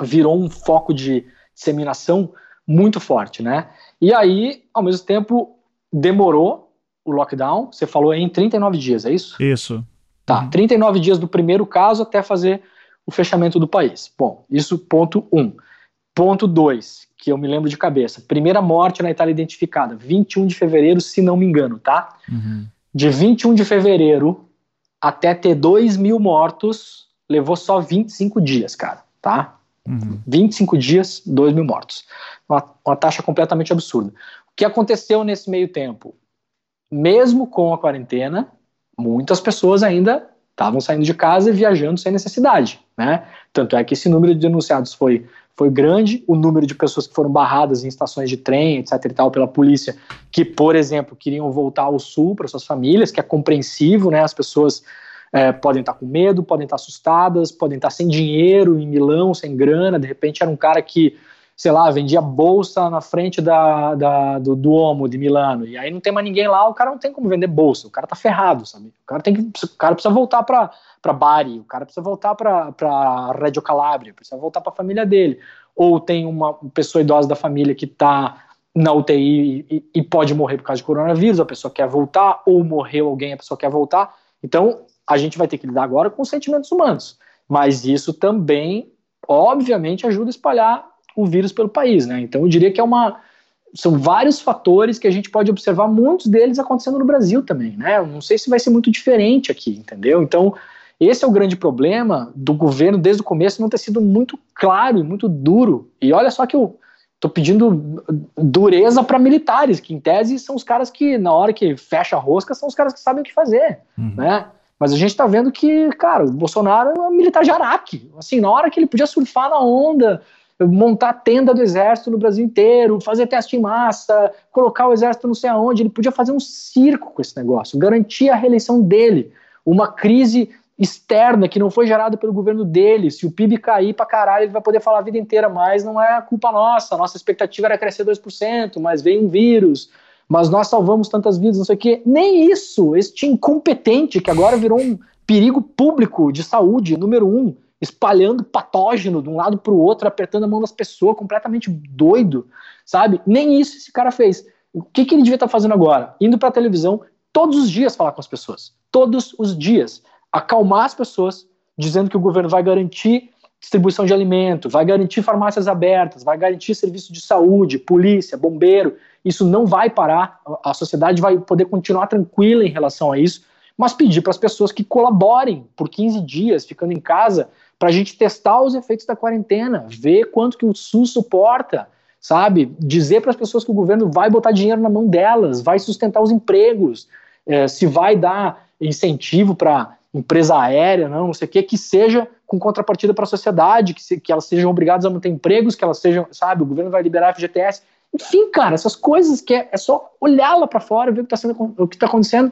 virou um foco de disseminação muito forte, né? E aí, ao mesmo tempo, demorou o lockdown. Você falou em 39 dias, é isso? Isso. Tá, uhum. 39 dias do primeiro caso até fazer o fechamento do país. Bom, isso ponto um. Ponto dois que eu me lembro de cabeça. Primeira morte na Itália identificada, 21 de fevereiro, se não me engano, tá? Uhum. De 21 de fevereiro até ter 2 mil mortos, levou só 25 dias, cara, tá? Uhum. 25 dias, 2 mil mortos. Uma, uma taxa completamente absurda. O que aconteceu nesse meio tempo? Mesmo com a quarentena, muitas pessoas ainda estavam saindo de casa e viajando sem necessidade, né? Tanto é que esse número de denunciados foi foi grande, o número de pessoas que foram barradas em estações de trem, etc e tal, pela polícia, que, por exemplo, queriam voltar ao sul para suas famílias, que é compreensivo, né? As pessoas é, podem estar com medo, podem estar assustadas, podem estar sem dinheiro em Milão, sem grana, de repente era um cara que sei lá, vendia bolsa na frente da, da do Duomo de Milano, e aí não tem mais ninguém lá, o cara não tem como vender bolsa, o cara tá ferrado, sabe? O cara, tem que, o cara precisa voltar para Bari, o cara precisa voltar para Reggio Calabria, precisa voltar para a família dele. Ou tem uma pessoa idosa da família que tá na UTI e, e, pode morrer por causa de coronavírus, a pessoa quer voltar, ou morreu alguém, a pessoa quer voltar. Então, a gente vai ter que lidar agora com sentimentos humanos. Mas isso também, obviamente, ajuda a espalhar o vírus pelo país, né? Então eu diria que é uma são vários fatores que a gente pode observar, muitos deles acontecendo no Brasil também, né? Eu não sei se vai ser muito diferente aqui, entendeu? Então esse é o grande problema do governo desde o começo não ter sido muito claro e muito duro. E olha só que eu tô pedindo dureza para militares, que em tese são os caras que na hora que fecha a rosca são os caras que sabem o que fazer, uhum. né? Mas a gente está vendo que, cara, o Bolsonaro é um militar de Araque. Assim, na hora que ele podia surfar na onda, montar tenda do exército no Brasil inteiro, fazer teste em massa, colocar o exército não sei aonde, ele podia fazer um circo com esse negócio, garantir a reeleição dele, uma crise externa que não foi gerada pelo governo dele, se o PIB cair pra caralho, ele vai poder falar a vida inteira, mas não é culpa nossa, nossa expectativa era crescer 2%, mas veio um vírus, mas nós salvamos tantas vidas, não sei o quê. Nem isso, este incompetente que agora virou um perigo público de saúde, número um, espalhando patógeno de um lado para o outro, apertando a mão das pessoas, completamente doido, sabe? Nem isso esse cara fez. O que, que ele devia estar tá fazendo agora? Indo para a televisão todos os dias falar com as pessoas. Todos os dias. Acalmar as pessoas, dizendo que o governo vai garantir distribuição de alimento, vai garantir farmácias abertas, vai garantir serviço de saúde, polícia, bombeiro. Isso não vai parar. A sociedade vai poder continuar tranquila em relação a isso, mas pedir para as pessoas que colaborem por 15 dias, ficando em casa, para a gente testar os efeitos da quarentena, ver quanto que o SUS suporta, sabe? Dizer para as pessoas que o governo vai botar dinheiro na mão delas, vai sustentar os empregos, é, se vai dar incentivo para empresa aérea, não, não sei o que, que seja com contrapartida para a sociedade, que, se, que elas sejam obrigadas a manter empregos, que elas sejam, sabe, o governo vai liberar FGTS. Enfim, cara, essas coisas que é, é só olhar lá para fora, ver o que está está acontecendo.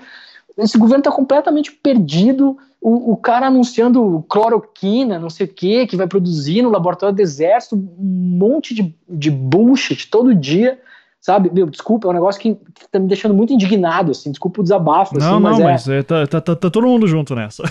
Esse governo está completamente perdido, o, o, cara anunciando cloroquina, não sei o que, que vai produzir no laboratório do exército, um monte de, de bullshit todo dia sabe? Meu, desculpa, é um negócio que tá me deixando muito indignado, assim, desculpa o desabafo. Não, assim, não, mas, é... mas é, tá, tá, tá, tá, todo mundo junto nessa.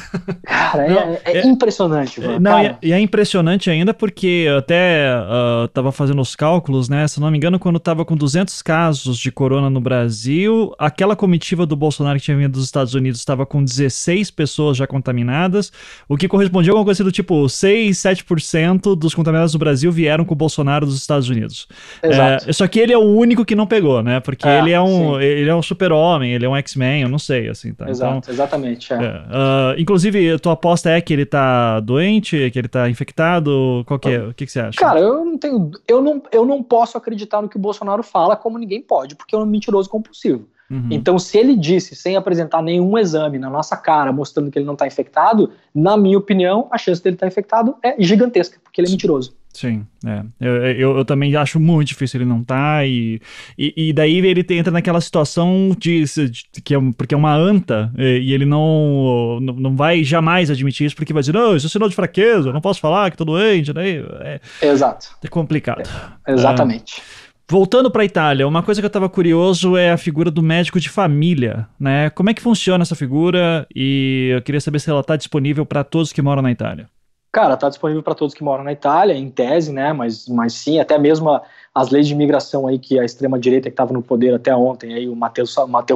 Cara, não, é, é, é, impressionante. Mano, não, e, e, é impressionante ainda porque eu até uh, tava fazendo os cálculos, né? Se não me engano, quando tava com 200 casos de corona no Brasil, aquela comitiva do Bolsonaro que tinha vindo dos Estados Unidos estava com 16 pessoas já contaminadas, o que correspondia a alguma coisa do tipo 6, 7% dos contaminados do Brasil vieram com o Bolsonaro dos Estados Unidos. Exato. É, só que ele é o único único que não pegou, né? Porque é, ele é um ele é um super-homem, ele é um X-Men, eu não sei, assim, tá? Exato, então, exatamente. É. Uh, inclusive, tua aposta é que ele tá doente, que ele tá infectado? Qual que é? O que, que você acha? Cara, eu não tenho. Eu não, eu não posso acreditar no que o Bolsonaro fala, como ninguém pode, porque é um mentiroso compulsivo. Uhum. Então, se ele disse, sem apresentar nenhum exame na nossa cara, mostrando que ele não está infectado, na minha opinião, a chance dele estar tá infectado é gigantesca, porque ele é mentiroso. Sim, é. Eu, eu, eu, também acho muito difícil ele não tá, e, e, e daí ele entra naquela situação de, de, que é, porque é uma anta, e, e, ele não, não, não vai jamais admitir isso, porque vai dizer, não, isso é sinal de fraqueza, eu não posso falar que tô doente, daí é, Exato. é complicado. É, exatamente. Ah, voltando para a Itália, uma coisa que eu estava curioso é a figura do médico de família, né? Como é que funciona essa figura? E eu queria saber se ela está disponível para todos que moram na Itália. Cara, está disponível para todos que moram na Itália, em tese, né? Mas, mas sim, até mesmo a, as leis de imigração aí que a extrema direita que estava no poder até ontem, aí o Matteo,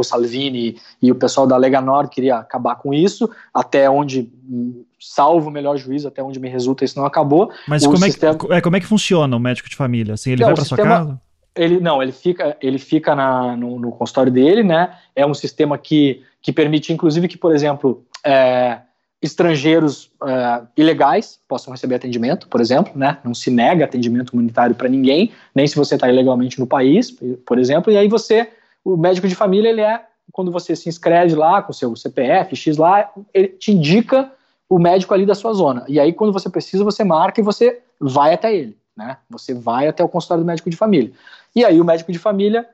Salvini e o pessoal da Lega Nord queria acabar com isso, até onde salvo o melhor juízo, até onde me resulta isso não acabou. Mas como, sistema... é, que, é, como é que funciona o médico de família? Assim, ele não, vai para sua casa? Ele não, ele fica, ele fica na, no, no consultório dele, né? É um sistema que, que permite, inclusive, que, por exemplo, é, estrangeiros uh, ilegais possam receber atendimento, por exemplo, né? Não se nega atendimento humanitário para ninguém, nem se você está ilegalmente no país, por exemplo. E aí você, o médico de família, ele é quando você se inscreve lá com seu CPF X lá, ele te indica o médico ali da sua zona. E aí quando você precisa, você marca e você vai até ele. né? Você vai até o consultório do médico de família. E aí o médico de família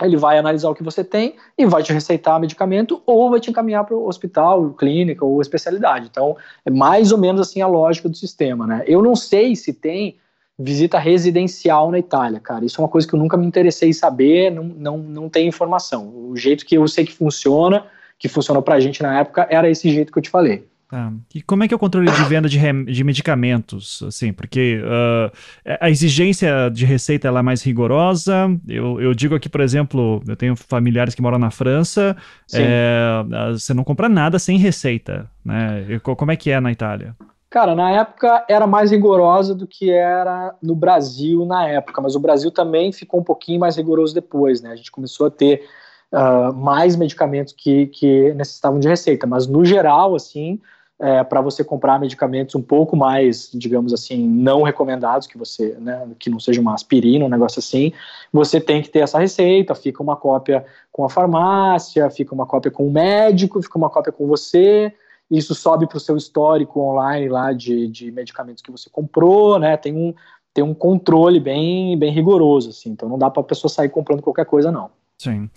ele vai analisar o que você tem e vai te receitar medicamento ou vai te encaminhar para o hospital, clínica ou especialidade. Então, é mais ou menos assim a lógica do sistema, né? Eu não sei se tem visita residencial na Itália, cara. Isso é uma coisa que eu nunca me interessei em saber, não, não, não tem informação. O jeito que eu sei que funciona, que funcionou para a gente na época, era esse jeito que eu te falei. Tá. E como é que é o controle de venda de, de medicamentos, assim, porque uh, a exigência de receita ela é mais rigorosa, eu, eu digo aqui, por exemplo, eu tenho familiares que moram na França, é, você não compra nada sem receita, né? E, como é que é na Itália? Cara, na época era mais rigorosa do que era no Brasil na época, mas o Brasil também ficou um pouquinho mais rigoroso depois, né? A gente começou a ter uh, mais medicamentos que, que necessitavam de receita, mas no geral, assim, é, para você comprar medicamentos um pouco mais, digamos assim, não recomendados, que você, né, que não seja uma aspirina, um negócio assim, você tem que ter essa receita, fica uma cópia com a farmácia, fica uma cópia com o médico, fica uma cópia com você, isso sobe para o seu histórico online lá de, de medicamentos que você comprou, né, tem um, tem um controle bem, bem rigoroso, assim, então não dá para a pessoa sair comprando qualquer coisa, não. Sim.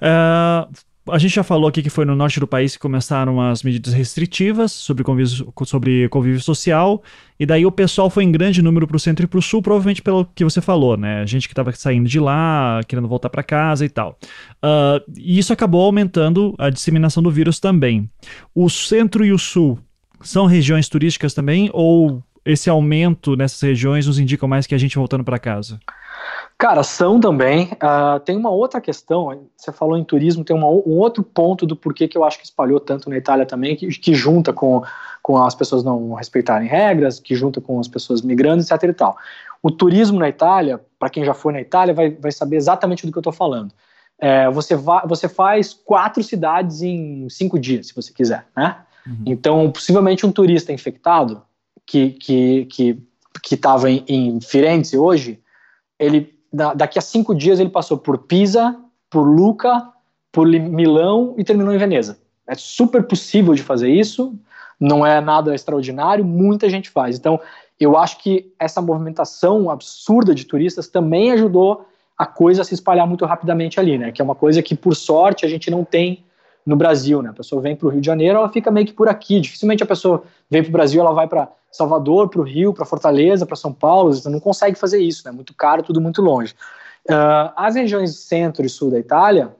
Uh, a gente já falou aqui que foi no norte do país que começaram as medidas restritivas sobre convívio, sobre convívio social, e daí o pessoal foi em grande número para o centro e para o sul, provavelmente pelo que você falou, né? Gente que estava saindo de lá, querendo voltar para casa e tal. Uh, e isso acabou aumentando a disseminação do vírus também. O centro e o sul são regiões turísticas também, ou esse aumento nessas regiões nos indica mais que a gente voltando para casa? Cara, são também. Uh, tem uma outra questão, você falou em turismo, tem uma, um outro ponto do porquê que eu acho que espalhou tanto na Itália também, que, que junta com, com as pessoas não respeitarem regras, que junta com as pessoas migrando, etc e tal. O turismo na Itália, para quem já foi na Itália, vai, vai saber exatamente do que eu estou falando. É, você, va, você faz quatro cidades em cinco dias, se você quiser, né? Uhum. Então, possivelmente um turista infectado que que que que estava em, em Firenze hoje, ele daqui a cinco dias ele passou por Pisa, por Luca, por Milão e terminou em Veneza. É super possível de fazer isso, não é nada extraordinário, muita gente faz. Então, eu acho que essa movimentação absurda de turistas também ajudou a coisa a se espalhar muito rapidamente ali, né? Que é uma coisa que, por sorte, a gente não tem no Brasil, né? A pessoa vem para o Rio de Janeiro, ela fica meio que por aqui. Dificilmente a pessoa vem para o Brasil, ela vai para Salvador, para o Rio, para Fortaleza, para São Paulo, você não consegue fazer isso, né? muito caro, tudo muito longe. Uh, as regiões centro e sul da Itália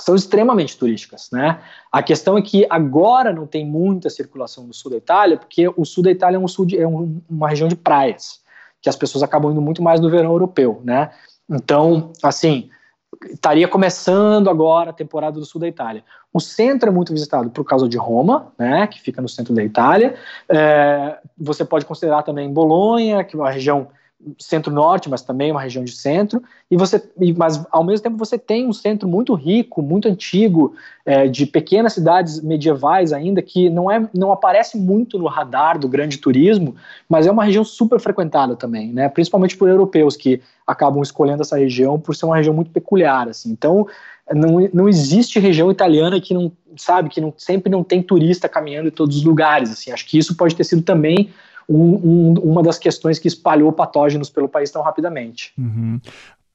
são extremamente turísticas, né? A questão é que agora não tem muita circulação no sul da Itália, porque o sul da Itália é, um sul de, é um, uma região de praias, que as pessoas acabam indo muito mais no verão europeu, né? Então, assim, estaria começando agora a temporada do sul da Itália. O centro é muito visitado por causa de Roma, né, que fica no centro da Itália. É, você pode considerar também Bolonha, que é uma região centro-norte, mas também uma região de centro, e você, mas ao mesmo tempo você tem um centro muito rico, muito antigo, é, de pequenas cidades medievais ainda, que não, é, não aparece muito no radar do grande turismo, mas é uma região super frequentada também, né, principalmente por europeus que acabam escolhendo essa região por ser uma região muito peculiar, assim, então não, não existe região italiana que não, sabe, que não, sempre não tem turista caminhando em todos os lugares, assim, acho que isso pode ter sido também um, um, uma das questões que espalhou patógenos pelo país tão rapidamente. Uhum.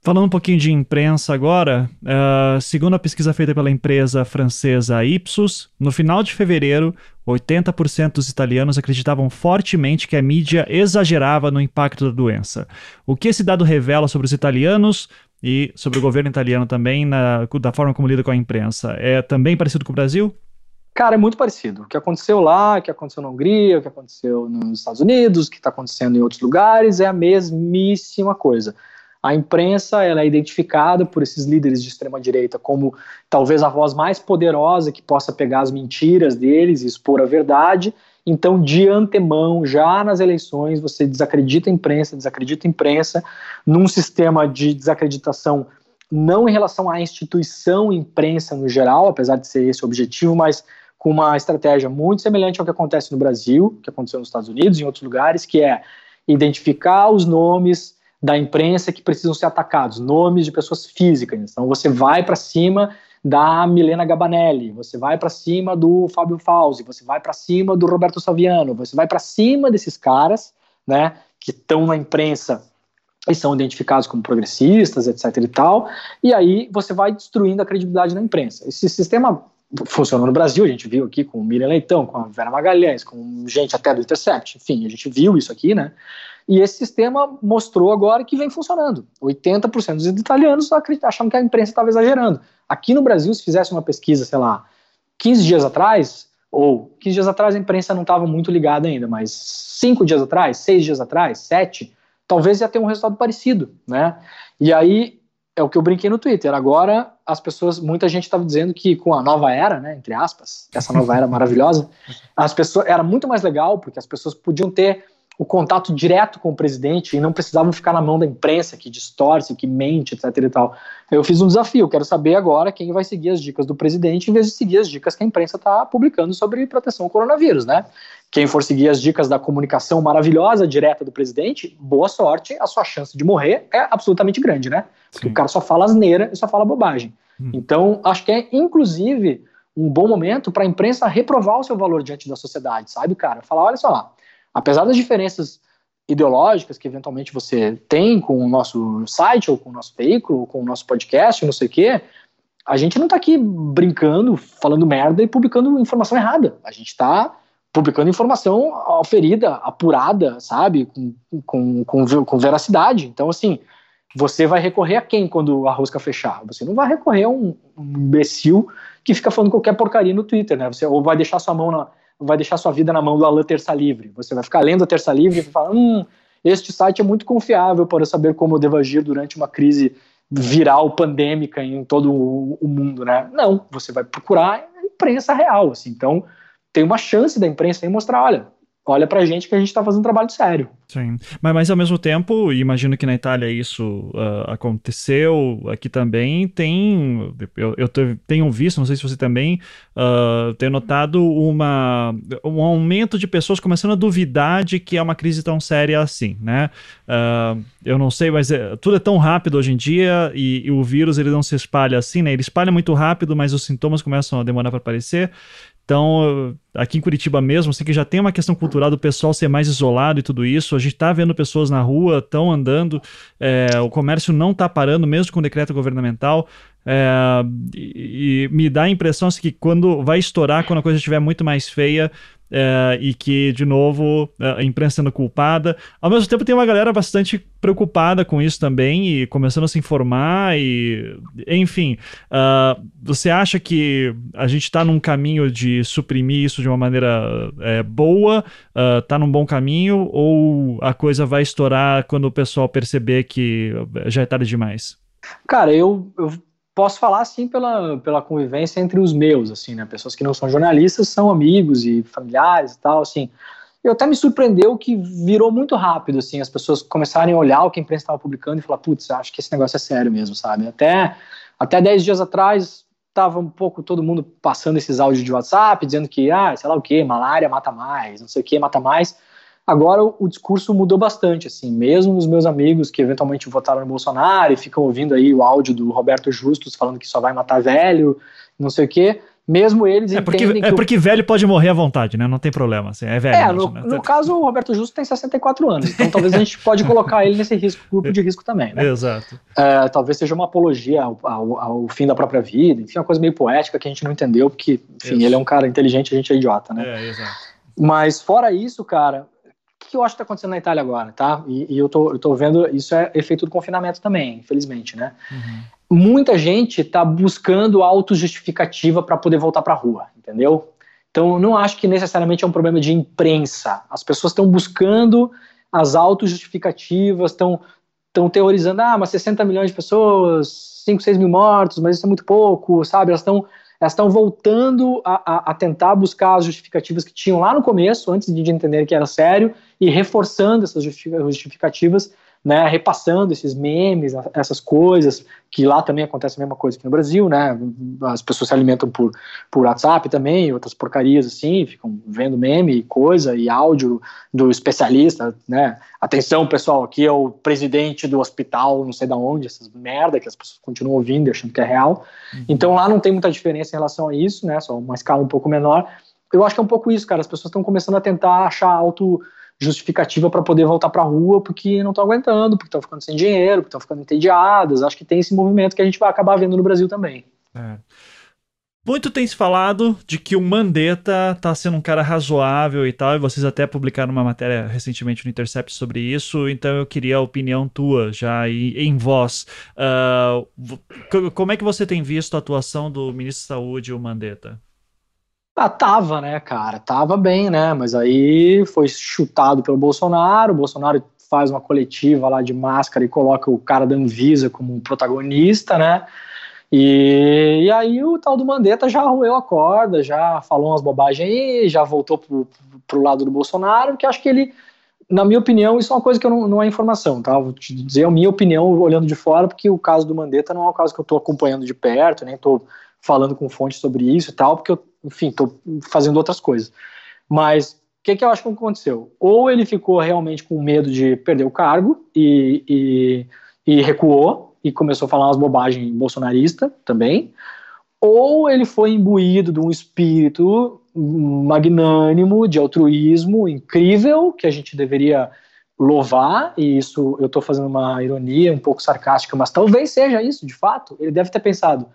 Falando um pouquinho de imprensa agora, uh, segundo a pesquisa feita pela empresa francesa Ipsos, no final de fevereiro, 80% dos italianos acreditavam fortemente que a mídia exagerava no impacto da doença. O que esse dado revela sobre os italianos e sobre o governo italiano também, na, da forma como lida com a imprensa, é também parecido com o Brasil? Cara, é muito parecido. O que aconteceu lá, o que aconteceu na Hungria, o que aconteceu nos Estados Unidos, o que está acontecendo em outros lugares, é a mesmíssima coisa. A imprensa ela é identificada por esses líderes de extrema direita como talvez a voz mais poderosa que possa pegar as mentiras deles e expor a verdade. Então, de antemão, já nas eleições, você desacredita a imprensa, desacredita a imprensa num sistema de desacreditação não em relação à instituição imprensa no geral, apesar de ser esse o objetivo, mas com uma estratégia muito semelhante ao que acontece no Brasil, que aconteceu nos Estados Unidos e em outros lugares, que é identificar os nomes da imprensa que precisam ser atacados, nomes de pessoas físicas. Então você vai para cima da Milena Gabanelli, você vai para cima do Fábio Fauzi, você vai para cima do Roberto Saviano, você vai para cima desses caras, né, que estão na imprensa e são identificados como progressistas, etc e tal, e aí você vai destruindo a credibilidade da imprensa. Esse sistema funcionou no Brasil, a gente viu aqui com o Miriam Leitão, com a Vera Magalhães, com gente até do Intercept, enfim, a gente viu isso aqui, né? E esse sistema mostrou agora que vem funcionando. 80% dos italianos achavam que a imprensa estava exagerando. Aqui no Brasil, se fizesse uma pesquisa, sei lá, 15 dias atrás, ou 15 dias atrás a imprensa não estava muito ligada ainda, mas 5 dias atrás, 6 dias atrás, 7, talvez ia ter um resultado parecido, né? E aí é o que eu brinquei no Twitter. Agora as pessoas, muita gente estava dizendo que com a nova era, né, entre aspas, essa nova era maravilhosa, [LAUGHS] as pessoas era muito mais legal porque as pessoas podiam ter o contato direto com o presidente e não precisavam ficar na mão da imprensa que distorce, que mente, etc e tal. Eu fiz um desafio, quero saber agora quem vai seguir as dicas do presidente em vez de seguir as dicas que a imprensa está publicando sobre proteção ao coronavírus, né? Quem for seguir as dicas da comunicação maravilhosa direta do presidente, boa sorte, a sua chance de morrer é absolutamente grande, né? Porque Sim. o cara só fala asneira e só fala bobagem. Hum. Então, acho que é, inclusive, um bom momento para a imprensa reprovar o seu valor diante da sociedade, sabe, cara? Falar, olha só, apesar das diferenças ideológicas que eventualmente você tem com o nosso site, ou com o nosso veículo, ou com o nosso podcast, não sei o quê, a gente não está aqui brincando, falando merda e publicando informação errada. A gente está publicando informação oferida, apurada, sabe, com, com, com, veracidade. Então, assim, você vai recorrer a quem quando a rosca fechar? Você não vai recorrer a um, um imbecil que fica falando qualquer porcaria no Twitter, né? Você ou vai deixar sua mão na, vai deixar sua vida na mão do Alan Terça Livre. Você vai ficar lendo a Terça Livre e falar, hum, este site é muito confiável para saber como eu devo agir durante uma crise viral, pandêmica em todo o mundo, né? Não, você vai procurar a imprensa real, assim. Então, tem uma chance da imprensa em mostrar, olha, olha pra gente que a gente está fazendo um trabalho sério. Sim, mas, mas ao mesmo tempo, imagino que na Itália isso uh, aconteceu, aqui também tem, eu, eu tenho visto, não sei se você também, uh, tem notado uma, um aumento de pessoas começando a duvidar de que é uma crise tão séria assim, né? Uh, eu não sei, mas é, tudo é tão rápido hoje em dia e, e, o vírus ele não se espalha assim, né? Ele espalha muito rápido, mas os sintomas começam a demorar para aparecer. Então, aqui em Curitiba mesmo, assim que já tem uma questão cultural do pessoal ser mais isolado e tudo isso. A gente está vendo pessoas na rua, estão andando, é, o comércio não está parando, mesmo com decreto governamental. É, e, e, me dá a impressão assim, que quando vai estourar, quando a coisa estiver muito mais feia, é, e que, de novo, a imprensa sendo culpada. Ao mesmo tempo, tem uma galera bastante preocupada com isso também e começando a se informar e, enfim, uh, você acha que a gente está num caminho de suprimir isso de uma maneira é, boa, está uh, num bom caminho ou a coisa vai estourar quando o pessoal perceber que já é tarde demais? Cara, eu, eu posso falar assim pela, pela convivência entre os meus, assim, né? Pessoas que não são jornalistas são amigos e familiares e tal, assim. Eu até me surpreendeu que virou muito rápido, assim, as pessoas começarem a olhar o que a imprensa estava publicando e falar, putz, acho que esse negócio é sério mesmo, sabe? Até até 10 dias atrás estava um pouco todo mundo passando esses áudios de WhatsApp, dizendo que, ah, sei lá o que, malária mata mais, não sei o que, mata mais. Agora o, discurso mudou bastante, assim, mesmo os meus amigos que eventualmente votaram no Bolsonaro e ficam ouvindo aí o áudio do Roberto Justus falando que só vai matar velho, não sei o quê, mesmo eles é porque, É porque o... velho pode morrer à vontade, né? Não tem problema, assim, é velho. É, no, né? no caso o Roberto Justo tem 64 anos, então talvez a gente [LAUGHS] pode colocar ele nesse risco, grupo de risco também, né? Exato. É, talvez seja uma apologia ao, ao, ao, fim da própria vida, enfim, uma coisa meio poética que a gente não entendeu, porque, enfim, isso. ele é um cara inteligente, a gente é idiota, né? É, exato. Mas fora isso, cara, que eu acho que está acontecendo na Itália agora, tá? E, e, eu, tô, eu tô vendo, isso é efeito do confinamento também, infelizmente, né? Uhum. Muita gente está buscando autojustificativa para poder voltar para a rua, entendeu? Então, não acho que necessariamente é um problema de imprensa. As pessoas estão buscando as autojustificativas, estão estão teorizando, ah, mas 60 milhões de pessoas, 5, 6 mil mortos, mas isso é muito pouco, sabe? Elas estão elas estão voltando a, a, a, tentar buscar as justificativas que tinham lá no começo, antes de entender que era sério, e reforçando essas justificativas né, repassando esses memes, essas coisas, que lá também acontece a mesma coisa que no Brasil, né, as pessoas se alimentam por, por WhatsApp também, outras porcarias assim, ficam vendo meme e coisa, e áudio do especialista, né, atenção pessoal, aqui é o presidente do hospital, não sei da onde, essas merda que as pessoas continuam ouvindo e achando que é real, uhum. então lá não tem muita diferença em relação a isso, né, só uma escala um pouco menor, eu acho que é um pouco isso, cara, as pessoas estão começando a tentar achar auto justificativa para poder voltar para a rua porque não estão aguentando, porque estão ficando sem dinheiro, porque estão ficando entediadas. Acho que tem esse movimento que a gente vai acabar vendo no Brasil também. É. Muito tem se falado de que o Mandetta tá sendo um cara razoável e tal, e vocês até publicaram uma matéria recentemente no Intercept sobre isso, então eu queria a opinião tua já em voz. Uh, como é que você tem visto a atuação do ministro da Saúde, o Mandetta? Ah, tava, né, cara? Tava bem, né? Mas aí foi chutado pelo Bolsonaro, o Bolsonaro faz uma coletiva lá de máscara e coloca o cara da Anvisa como protagonista, né? E, e aí o tal do Mandetta já roeu a corda, já falou umas bobagens aí, já voltou pro, pro lado do Bolsonaro, que acho que ele, na minha opinião, isso é uma coisa que não, não é informação, tá? Vou te dizer a minha opinião olhando de fora, porque o caso do Mandetta não é um caso que eu estou acompanhando de perto, nem estou falando com fontes sobre isso e tal, porque eu, enfim, estou fazendo outras coisas. Mas o que, que eu acho que aconteceu? Ou ele ficou realmente com medo de perder o cargo e, e, e recuou, e começou a falar umas bobagens bolsonarista também, ou ele foi imbuído de um espírito magnânimo, de altruísmo incrível, que a gente deveria louvar, e isso eu estou fazendo uma ironia um pouco sarcástica, mas talvez seja isso, de fato. Ele deve ter pensado: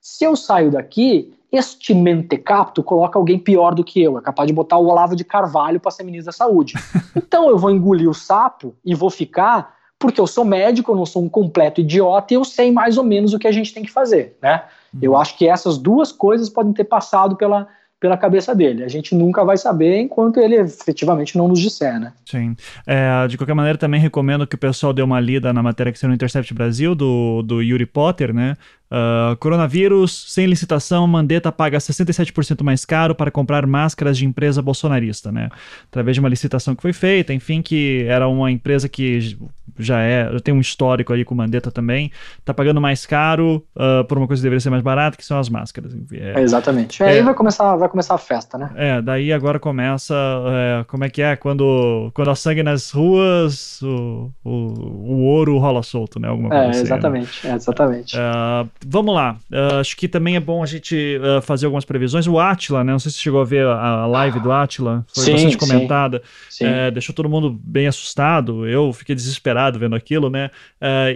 se eu saio daqui, este mentecapto coloca alguém pior do que eu, é capaz de botar o Olavo de Carvalho para ser ministro da Saúde. [LAUGHS] Então eu vou engolir o sapo e vou ficar porque eu sou médico, eu não sou um completo idiota e eu sei mais ou menos o que a gente tem que fazer, né? Uhum. Eu acho que essas duas coisas podem ter passado pela, pela cabeça dele. A gente nunca vai saber enquanto ele efetivamente não nos disser, né? Sim. É, de qualquer maneira, também recomendo que o pessoal dê uma lida na matéria que saiu no Intercept Brasil, do, do Yuri Potter, né? Uh, coronavírus, sem licitação, Mandetta paga 67% mais caro para comprar máscaras de empresa bolsonarista, né? Através de uma licitação que foi feita, enfim, que era uma empresa que já é, tem um histórico ali com Mandetta também, tá pagando mais caro uh, por uma coisa que deveria ser mais barata, que são as máscaras. É, é exatamente. É, aí vai começar, vai começar a festa, né? É, daí agora começa, é, como é que é? Quando, quando há sangue nas ruas, o, o, o ouro rola solto, né? Alguma coisa é, assim, né? exatamente, né? é, exatamente. Uh, vamos lá. Uh, acho que também é bom a gente uh, fazer algumas previsões. O Atila, né? Não sei se chegou a ver a, live do Atila. Foi sim, bastante comentada. Sim, sim. É, deixou todo mundo bem assustado. Eu fiquei desesperado vendo aquilo, né?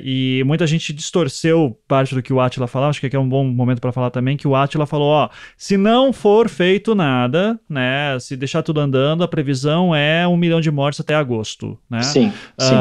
E muita gente distorceu parte do que o Atila falava. Acho que aqui é um bom momento para falar também que o Atila falou: ó, se não for feito nada, né? Se deixar tudo andando, a previsão é um milhão de mortes até agosto, né? Sim. sim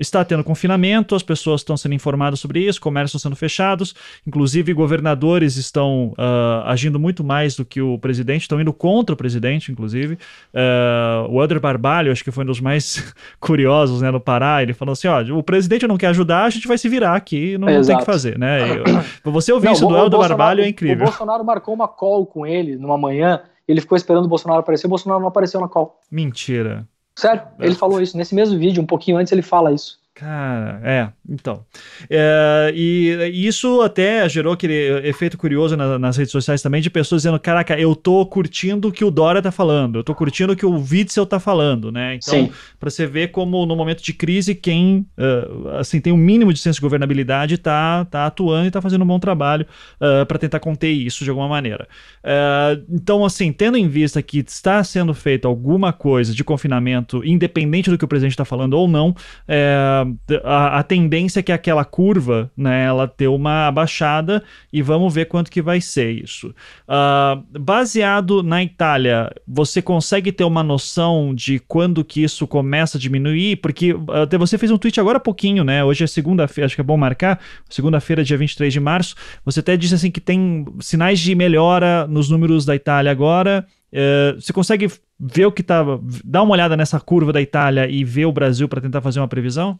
está tendo confinamento, as pessoas estão sendo informadas sobre isso, comércios sendo fechados, inclusive governadores estão uh, agindo muito mais do que o presidente, estão indo contra o presidente, inclusive. Uh, o Helder Barbalho, acho que foi um dos mais [LAUGHS] curiosos né, no Pará, ele falou assim: ó, o presidente não quer ajudar, a gente vai se virar aqui, não, não tem o que fazer, né? [COUGHS] Eu, você ouvir isso do Helder Barbalho é incrível. O Bolsonaro marcou uma call com ele numa manhã, ele ficou esperando o Bolsonaro aparecer, o Bolsonaro não apareceu na call. Mentira. Sério, ele falou isso. Nesse mesmo vídeo, um pouquinho antes, ele fala isso. Cara, é, então. É, e, isso até gerou aquele efeito curioso na, nas redes sociais também de pessoas dizendo: caraca, eu tô curtindo o que o Dória tá falando, eu tô curtindo o que o Witzel tá falando, né? Então, para você ver como no momento de crise, quem uh, assim tem um mínimo de senso de governabilidade tá, tá atuando e tá fazendo um bom trabalho uh, para tentar conter isso de alguma maneira. Uh, então, assim, tendo em vista que está sendo feito alguma coisa de confinamento, independente do que o presidente está falando ou não, é a, a, tendência é que aquela curva, né, ela ter uma baixada e vamos ver quanto que vai ser isso. Uh, baseado na Itália, você consegue ter uma noção de quando que isso começa a diminuir? Porque até você fez um tweet agora há pouquinho, né? Hoje é segunda-feira, acho que é bom marcar, segunda-feira, dia 23 de março. Você até disse assim que tem sinais de melhora nos números da Itália agora. Uh, você consegue ver o que tá. dar uma olhada nessa curva da Itália e ver o Brasil para tentar fazer uma previsão?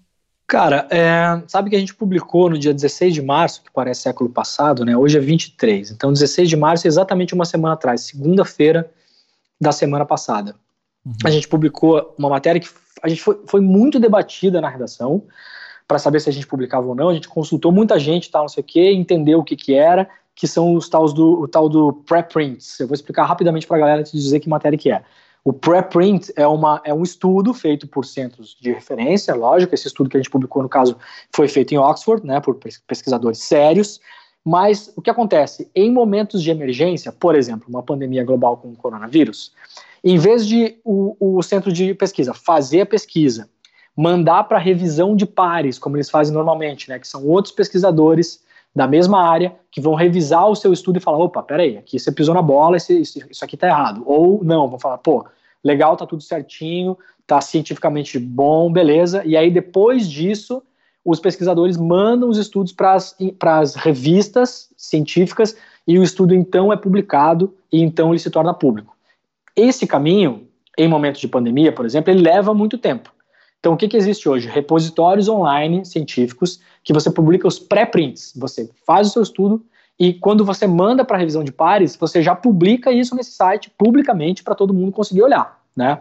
Cara, é, sabe que a gente publicou no dia 16 de março, que parece século passado, né? Hoje é 23. Então, 16 de março é exatamente uma semana atrás, segunda-feira da semana passada. Uhum. A gente publicou uma matéria que a gente foi, foi muito debatida na redação para saber se a gente publicava ou não. A gente consultou muita gente, tal, não sei o quê, entendeu o que que era, que são os tals do, o tal do preprints. Eu vou explicar rapidamente para a galera te dizer que matéria que é. O preprint é, uma, é um estudo feito por centros de referência, lógico, esse estudo que a gente publicou, no caso, foi feito em Oxford, né, por pesquisadores sérios, Mas o que acontece? Em momentos de emergência, por exemplo, uma pandemia global com o coronavírus, em vez de o, o centro de pesquisa fazer a pesquisa, mandar para revisão de pares, como eles fazem normalmente, né, que são outros pesquisadores da mesma área que vão revisar o seu estudo e falar, opa, peraí, aqui você pisou na bola, esse, isso aqui tá errado. Ou não, vão falar, pô, legal, tá tudo certinho, tá cientificamente bom, beleza. E aí, depois disso, os pesquisadores mandam os estudos para as revistas científicas e o estudo então é publicado e então ele se torna público. Esse caminho, em momentos de pandemia, por exemplo, ele leva muito tempo. Então, o que, que existe hoje? Repositórios online científicos que você publica os pré-prints. Você faz o seu estudo e quando você manda para revisão de pares, você já publica isso nesse site publicamente para todo mundo conseguir olhar, né?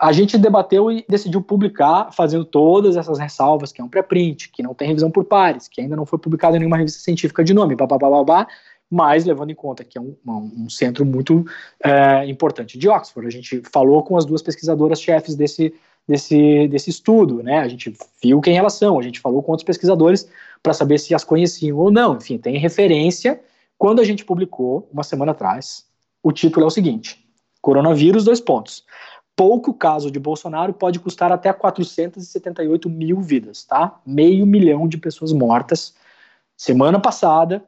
A gente debateu e decidiu publicar, fazendo todas essas ressalvas, que é um pré-print, que não tem revisão por pares, que ainda não foi publicado em nenhuma revista científica de nome, babá, mas levando em conta que é um, um centro muito é, importante de Oxford. A gente falou com as duas pesquisadoras chefes desse, desse, desse estudo, né? A gente viu quem elas são, a gente falou com outros pesquisadores para saber se as conheciam ou não. Enfim, tem referência. Quando a gente publicou, uma semana atrás, o título é o seguinte: Coronavírus, dois pontos. Pouco caso de Bolsonaro pode custar até 478 mil vidas, tá? Meio milhão de pessoas mortas. Semana passada,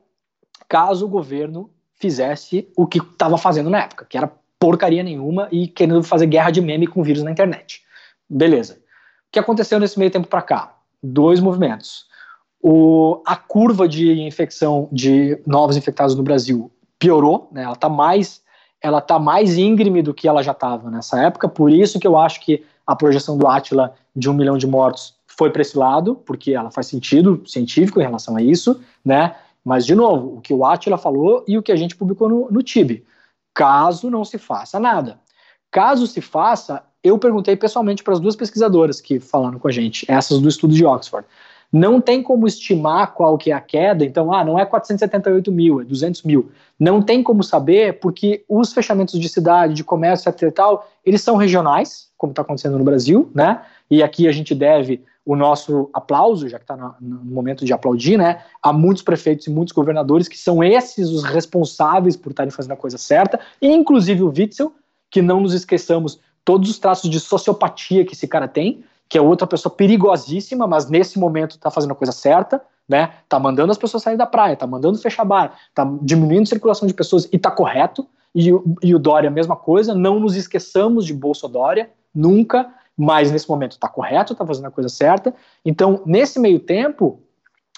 caso o governo fizesse o que estava fazendo na época, que era porcaria nenhuma e querendo fazer guerra de meme com vírus na internet. Beleza. O que aconteceu nesse meio tempo para cá? Dois movimentos. O, a curva de infecção de novos infectados no Brasil piorou, né? ela está mais ela tá mais íngreme do que ela já estava nessa época, por isso que eu acho que a projeção do Atila de um milhão de mortos foi para esse lado, porque ela faz sentido científico em relação a isso, né? Mas, de novo, o que o Atila falou e o que a gente publicou no, no TIB. Caso não se faça nada. Caso se faça, eu perguntei pessoalmente para as duas pesquisadoras que falaram com a gente, essas do estudo de Oxford. Não tem como estimar qual que é a queda, então, ah, não é 478 mil, é 200 mil. Não tem como saber, porque os fechamentos de cidade, de comércio, etc e tal, eles são regionais, como está acontecendo no Brasil, né? E aqui a gente deve o nosso aplauso, já que está no, momento de aplaudir, né? A muitos prefeitos e muitos governadores que são esses os responsáveis por estarem fazendo a coisa certa, inclusive o Witzel, que não nos esqueçamos todos os traços de sociopatia que esse cara tem, que é outra pessoa perigosíssima, mas nesse momento está fazendo a coisa certa, né? Tá mandando as pessoas saírem da praia, tá mandando fechar bar, tá diminuindo a circulação de pessoas e tá correto. E, e o Dória a mesma coisa, não nos esqueçamos de Bolso Dória, nunca, mas nesse momento está correto, está fazendo a coisa certa. Então, nesse meio tempo,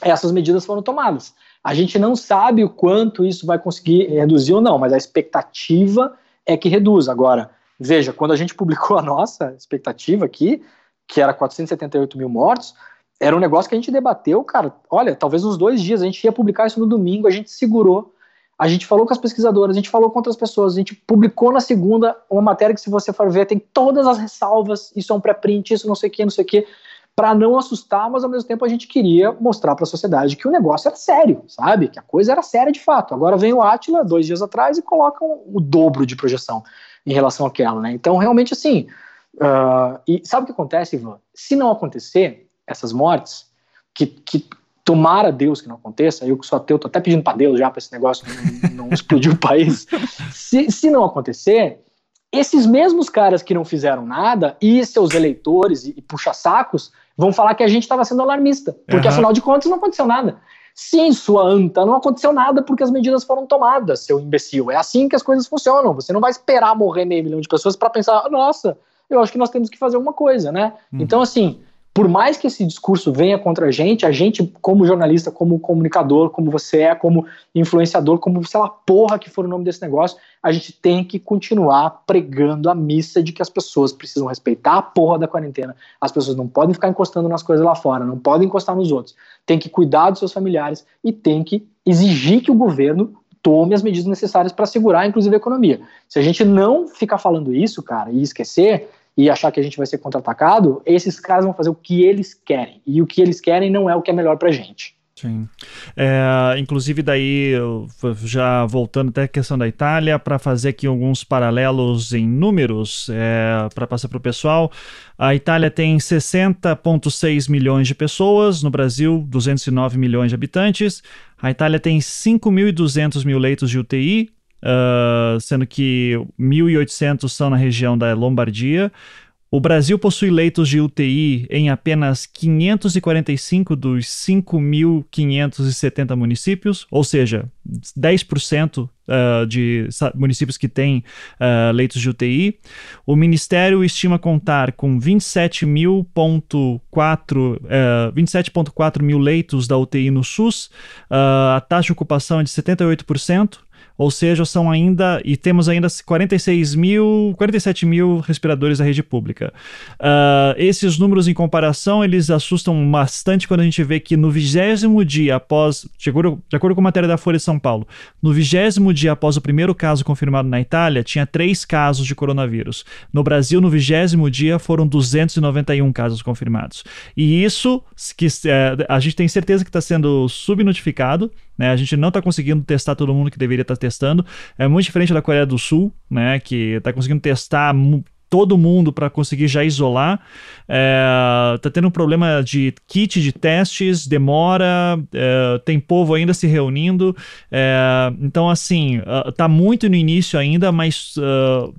essas medidas foram tomadas. A gente não sabe o quanto isso vai conseguir reduzir ou não, mas a expectativa é que reduz. Agora, veja, quando a gente [LAUGHS] publicou a nossa expectativa aqui, que era 478 mil mortos, era um negócio que a gente debateu, cara. Olha, talvez uns dois dias, a gente ia publicar isso no domingo, a gente segurou, a gente falou com as pesquisadoras, a gente falou com outras pessoas, a gente publicou na segunda uma matéria que, se você for ver, tem todas as ressalvas, isso é um pré-print, isso não sei o que, não sei o que, para não assustar, mas ao mesmo tempo a gente queria mostrar para a sociedade que o negócio era sério, sabe? Que a coisa era séria de fato. Agora vem o Atila, dois dias atrás, e coloca o dobro de projeção em relação àquela, né? Então, realmente, assim, uh, e sabe o que acontece, Ivan? Se não acontecer essas mortes, que, que tomara Deus que não aconteça, eu que sou ateu, tô até pedindo para Deus já para esse negócio não, não explodir o [LAUGHS] país. Se, se não acontecer, esses mesmos caras que não fizeram nada e seus eleitores e, e puxa-sacos vão falar que a gente estava sendo alarmista, porque uhum. afinal de contas não aconteceu nada. Sim, sua anta, não aconteceu nada porque as medidas foram tomadas, seu imbecil. É assim que as coisas funcionam. Você não vai esperar morrer meio milhão de pessoas para pensar, nossa, eu acho que nós temos que fazer uma coisa, né? Uhum. Então, assim, por mais que esse discurso venha contra a gente, a gente, como jornalista, como comunicador, como você é, como influenciador, como sei lá, porra que for o nome desse negócio, a gente tem que continuar pregando a missa de que as pessoas precisam respeitar a porra da quarentena. As pessoas não podem ficar encostando nas coisas lá fora, não podem encostar nos outros. Tem que cuidar dos seus familiares e tem que exigir que o governo tome as medidas necessárias para segurar, inclusive, a economia. Se a gente não ficar falando isso, cara, e esquecer, e achar que a gente vai ser contra-atacado, esses caras vão fazer o que eles querem. E o que eles querem não é o que é melhor pra gente. Sim. É, inclusive, daí, já voltando até a questão da Itália, para fazer aqui alguns paralelos em números, é, para passar para o pessoal, a Itália tem 60,6 milhões de pessoas, no Brasil, 209 milhões de habitantes. A Itália tem 5.200 mil leitos de UTI, uh, sendo que 1.800 são na região da Lombardia. O Brasil possui leitos de UTI em apenas 545 dos 5.570 municípios, ou seja, 10% uh, de municípios que têm uh, leitos de UTI. O Ministério estima contar com 27.4 uh, 27 mil leitos da UTI no SUS, uh, a taxa de ocupação é de 78% ou seja, são ainda, e temos ainda 46 mil, 47 mil respiradores da rede pública. Uh, esses números em comparação, eles assustam bastante quando a gente vê que no vigésimo dia após, de acordo, de acordo com a matéria da Folha de São Paulo, no vigésimo dia após o primeiro caso confirmado na Itália, tinha três casos de coronavírus. No Brasil, no vigésimo dia, foram 291 casos confirmados. E isso, que é, a gente tem certeza que está sendo subnotificado, né? A gente não está conseguindo testar todo mundo que deveria estar tá testando. É muito diferente da Coreia do Sul, né? Que está conseguindo testar todo mundo para conseguir já isolar. É, tá tendo um problema de kit de testes, demora, é, tem povo ainda se reunindo. É, então, assim, uh, tá muito no início ainda, mas uh,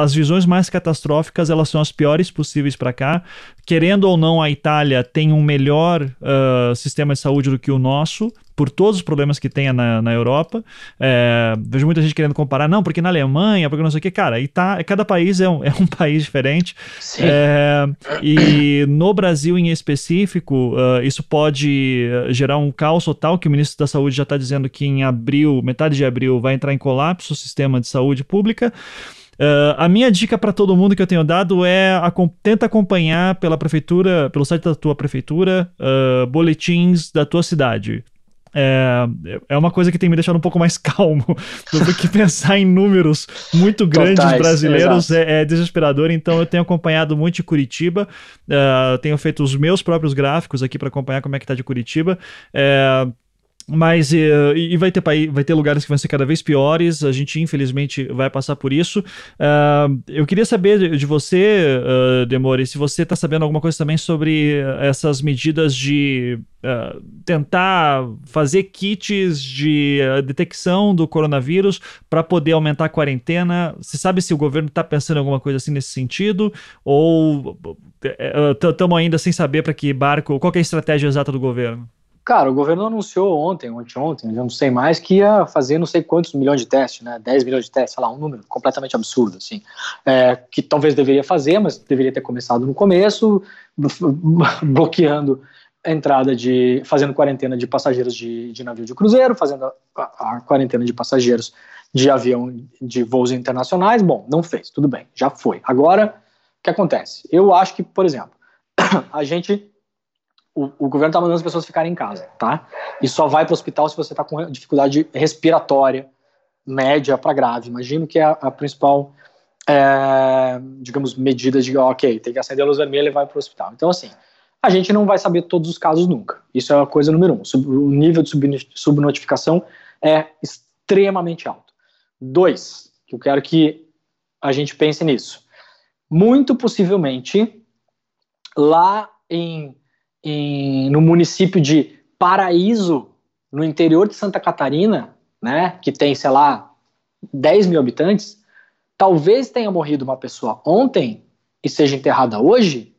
as visões mais catastróficas elas são as piores possíveis para cá. Querendo ou não, a Itália tem um melhor uh, sistema de saúde do que o nosso, por todos os problemas que tem na, na Europa. É, vejo muita gente querendo comparar, não, porque na Alemanha, porque não sei o que, cara, e tá, cada país é um, [LAUGHS] é um país diferente. É, e no Brasil em específico, uh, isso pode gerar um caos total, que o ministro da Saúde já está dizendo que em abril, metade de abril, vai entrar em colapso o sistema de saúde pública. Uh, a minha dica para todo mundo que eu tenho dado é a, tenta acompanhar pela prefeitura, pelo site da tua prefeitura, uh, boletins da tua cidade. É, é uma coisa que tem me deixado um pouco mais [LAUGHS] calmo do que [LAUGHS] pensar em números muito grandes Totais, brasileiros é, é, desesperador. Então eu tenho acompanhado muito de Curitiba, uh, tenho feito os meus próprios gráficos aqui para acompanhar como é que tá de Curitiba. É, mas uh, e vai ter, vai ter lugares que vão ser cada vez piores, a gente infelizmente vai passar por isso. Uh, eu queria saber de você, uh, Demore, se você está sabendo alguma coisa também sobre essas medidas de uh, tentar fazer kits de detecção do coronavírus para poder aumentar a quarentena. Você sabe se o governo está pensando em alguma coisa assim nesse sentido? Ou estamos ainda sem saber para que barco, qual é a estratégia exata do governo? Cara, o governo anunciou ontem, ontem, ontem, eu não sei mais, que ia fazer não sei quantos milhões de testes, né? 10 milhões de testes, sei lá, um número completamente absurdo, assim. É, que talvez deveria fazer, mas deveria ter começado no começo, [LAUGHS] bloqueando a entrada de. fazendo quarentena de passageiros de, de navio de cruzeiro, fazendo a, a, a quarentena de passageiros de avião de voos internacionais. Bom, não fez, tudo bem, já foi. Agora, o que acontece? Eu acho que, por exemplo, [COUGHS] a gente o, o governo está mandando as pessoas ficarem em casa, tá? E só vai para o hospital se você está com dificuldade respiratória média para grave. Imagino que é a, a principal, é, digamos, medida de, ok, tem que acender a luz vermelha e vai para o hospital. Então, assim, a gente não vai saber todos os casos nunca. Isso é a coisa número um. O nível de subnotificação é extremamente alto. Dois, que eu quero que a gente pense nisso. Muito possivelmente, lá em em, no município de Paraíso, no interior de Santa Catarina, né, que tem, sei lá, 10 mil habitantes, talvez tenha morrido uma pessoa ontem e seja enterrada hoje,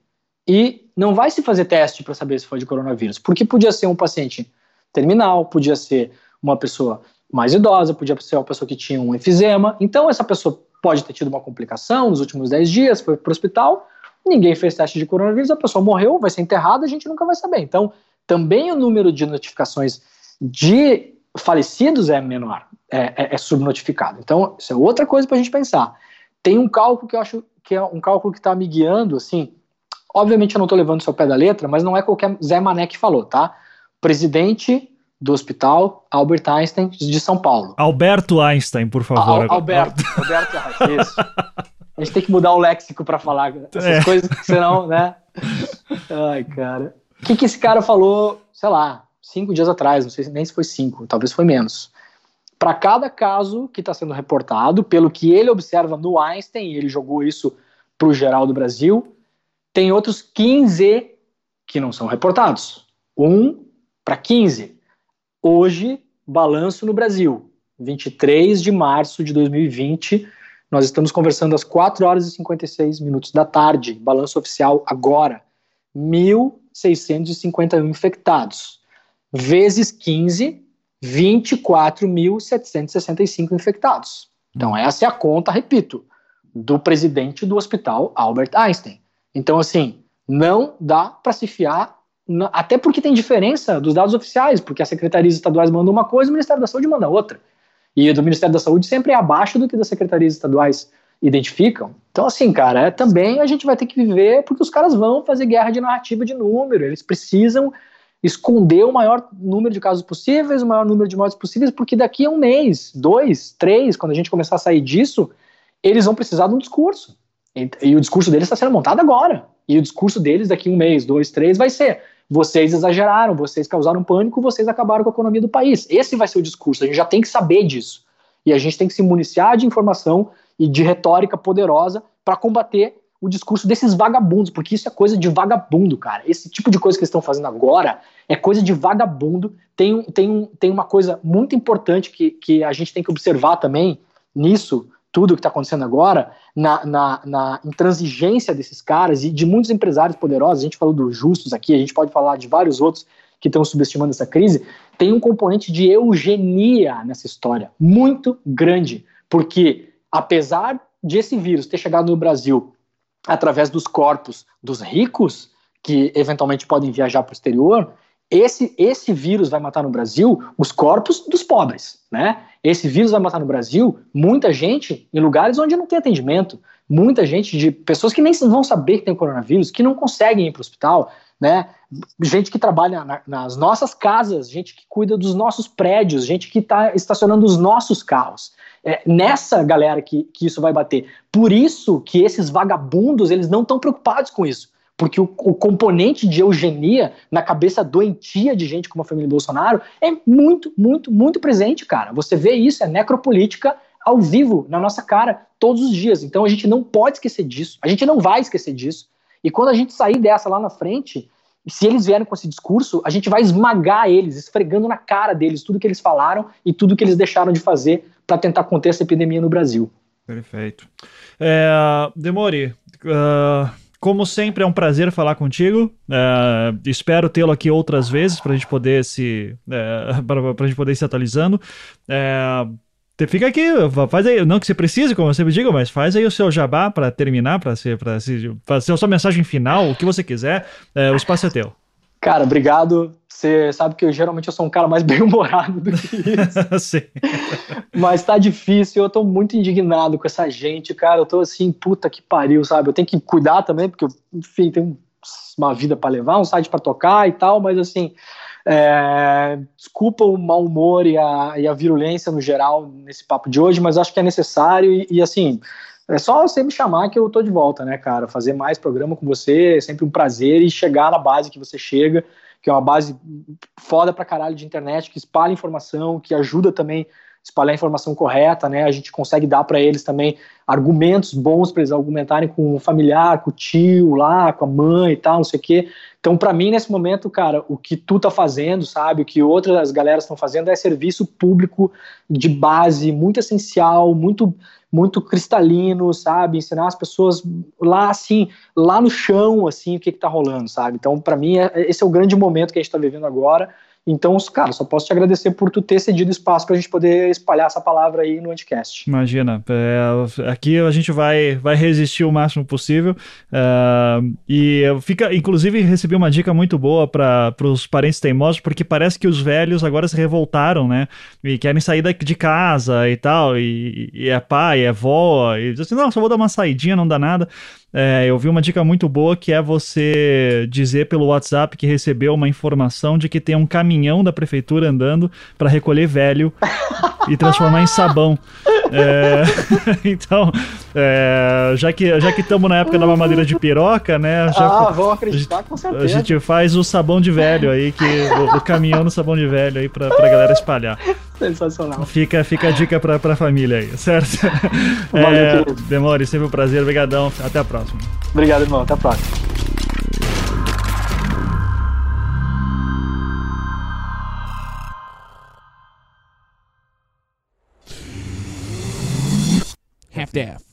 e não vai se fazer teste para saber se foi de coronavírus, porque podia ser um paciente terminal, podia ser uma pessoa mais idosa, podia ser uma pessoa que tinha um enfisema, então essa pessoa pode ter tido uma complicação nos últimos 10 dias, foi para o hospital, ninguém fez teste de coronavírus, a pessoa morreu, vai ser enterrada, a gente nunca vai saber. Então, também o número de notificações de falecidos é menor, é, é, é subnotificado. Então, isso é outra coisa para a gente pensar. Tem um cálculo que eu acho que é um cálculo que está me guiando, assim, obviamente eu não estou levando isso ao pé da letra, mas não é qualquer Zé Mané que falou, tá? Presidente do hospital Albert Einstein de São Paulo. Alberto Einstein, por favor. Al Alberto, Alberto Einstein, isso. [LAUGHS] A gente tem que mudar o léxico para falar essas é. coisas, senão, né? Ai, cara. O que, que esse cara falou, sei lá, cinco dias atrás, não sei nem se foi cinco, talvez foi menos. Para cada caso que está sendo reportado, pelo que ele observa no Einstein, ele jogou isso para o geral do Brasil, tem outros 15 que não são reportados. Um para 15. Hoje, balanço no Brasil, 23 de março de 2020. Nós estamos conversando às 4 horas e 56 minutos da tarde. Balanço oficial agora. 1.651 infectados. Vezes 15, 24.765 infectados. Então, essa é a conta, repito, do presidente do hospital Albert Einstein. Então, assim, não dá para se fiar, até porque tem diferença dos dados oficiais, porque as secretarias estaduais mandam uma coisa e o Ministério da Saúde manda outra. E do Ministério da Saúde sempre é abaixo do que das secretarias estaduais identificam. Então, assim, cara, é, também a gente vai ter que viver, porque os caras vão fazer guerra de narrativa de número, eles precisam esconder o maior número de casos possíveis, o maior número de mortes possíveis, porque daqui a um mês, dois, três, quando a gente começar a sair disso, eles vão precisar de um discurso. E, e o discurso deles está sendo montado agora. E o discurso deles daqui a um mês, dois, três, vai ser: vocês exageraram, vocês causaram pânico, vocês acabaram com a economia do país. Esse vai ser o discurso. A gente já tem que saber disso. E a gente tem que se municiar de informação e de retórica poderosa para combater o discurso desses vagabundos, porque isso é coisa de vagabundo, cara. Esse tipo de coisa que eles estão fazendo agora é coisa de vagabundo. Tem, tem, tem uma coisa muito importante que, que a gente tem que observar também nisso, tudo que está acontecendo agora, na, na, na, intransigência desses caras e de muitos empresários poderosos, a gente falou dos justos aqui, a gente pode falar de vários outros que estão subestimando essa crise, tem um componente de eugenia nessa história, muito grande, porque apesar de esse vírus ter chegado no Brasil através dos corpos dos ricos, que eventualmente podem viajar para o exterior, esse, esse vírus vai matar no Brasil os corpos dos pobres, né? Esse vírus vai matar no Brasil muita gente em lugares onde não tem atendimento, muita gente de pessoas que nem vão saber que tem coronavírus, que não conseguem ir para o hospital, né? Gente que trabalha na, nas nossas casas, gente que cuida dos nossos prédios, gente que está estacionando os nossos carros. É nessa galera que, que isso vai bater. Por isso que esses vagabundos eles não estão preocupados com isso porque o, o, componente de eugenia na cabeça doentia de gente como a família Bolsonaro é muito, muito, muito presente, cara. Você vê isso, é necropolítica ao vivo, na nossa cara, todos os dias. Então a gente não pode esquecer disso, a gente não vai esquecer disso. E quando a gente sair dessa lá na frente, se eles vierem com esse discurso, a gente vai esmagar eles, esfregando na cara deles tudo que eles falaram e tudo que eles deixaram de fazer para tentar conter essa epidemia no Brasil. Perfeito. É, Demore, uh, como sempre, é um prazer falar contigo. É, espero tê-lo aqui outras vezes para a gente poder se é, [LAUGHS] para a gente poder se atualizando. É, fica aqui, faz aí, não que você precise, como eu sempre digo, mas faz aí o seu jabá para terminar, para ser, para fazer a sua mensagem final, o que você quiser. O espaço é teu. Cara, obrigado. Você sabe que eu geralmente eu sou um cara mais [LAUGHS] bem-humorado do que isso. [LAUGHS] Sim. Mas tá difícil, eu tô muito indignado com essa gente, cara. Eu tô assim, puta que pariu, sabe? Eu tenho que cuidar também, porque eu, enfim, tenho uma vida para levar, um site para tocar e tal, mas assim, é, desculpa o mau humor e a, e a virulência no geral nesse papo de hoje, mas acho que é necessário e, e assim, é só você me chamar que eu tô de volta, né, cara? Fazer mais programa com você é sempre um prazer e chegar na base que você chega, que é uma base foda pra caralho de internet, que espalha informação, que ajuda também espalhar a informação correta, né? A gente consegue dar para eles também argumentos bons para eles argumentarem com o familiar, com o tio lá, com a mãe e tal, não sei o quê. Então, para mim, nesse momento, cara, o que tu tá fazendo, sabe, o que outras galeras estão fazendo é serviço público de base, muito essencial, muito muito cristalino, sabe? Ensinar as pessoas lá, assim, lá no chão, assim, o que, que tá rolando, sabe? Então, para mim, é, esse é o grande momento que a gente tá vivendo agora. Então, cara, só posso te agradecer por tu ter cedido espaço para a gente poder espalhar essa palavra aí no Anticast. Imagina, é, aqui a gente vai, vai resistir o máximo possível. Uh, e fica, inclusive, recebi uma dica muito boa para os parentes teimosos, porque parece que os velhos agora se revoltaram, né? E querem sair de casa e tal, e, e é pai, é vó, e dizem assim: não, só vou dar uma saidinha, não dá nada. É, eu vi uma dica muito boa que é você dizer pelo WhatsApp que recebeu uma informação de que tem um caminhão da prefeitura andando para recolher velho [LAUGHS] e transformar em sabão. É, [LAUGHS] então, é, já que já que estamos na época da mamadeira de piroca, né? Já, ah, vão acreditar com certeza. A gente faz o sabão de velho aí, que o, o caminhão no sabão de velho aí pra, pra galera espalhar. Sensacional. Fica, fica a dica pra, pra família aí, certo? Valeu, é, Demore, sempre um prazer, obrigadão. Até a próxima. Obrigado, irmão. Até a próxima. half to.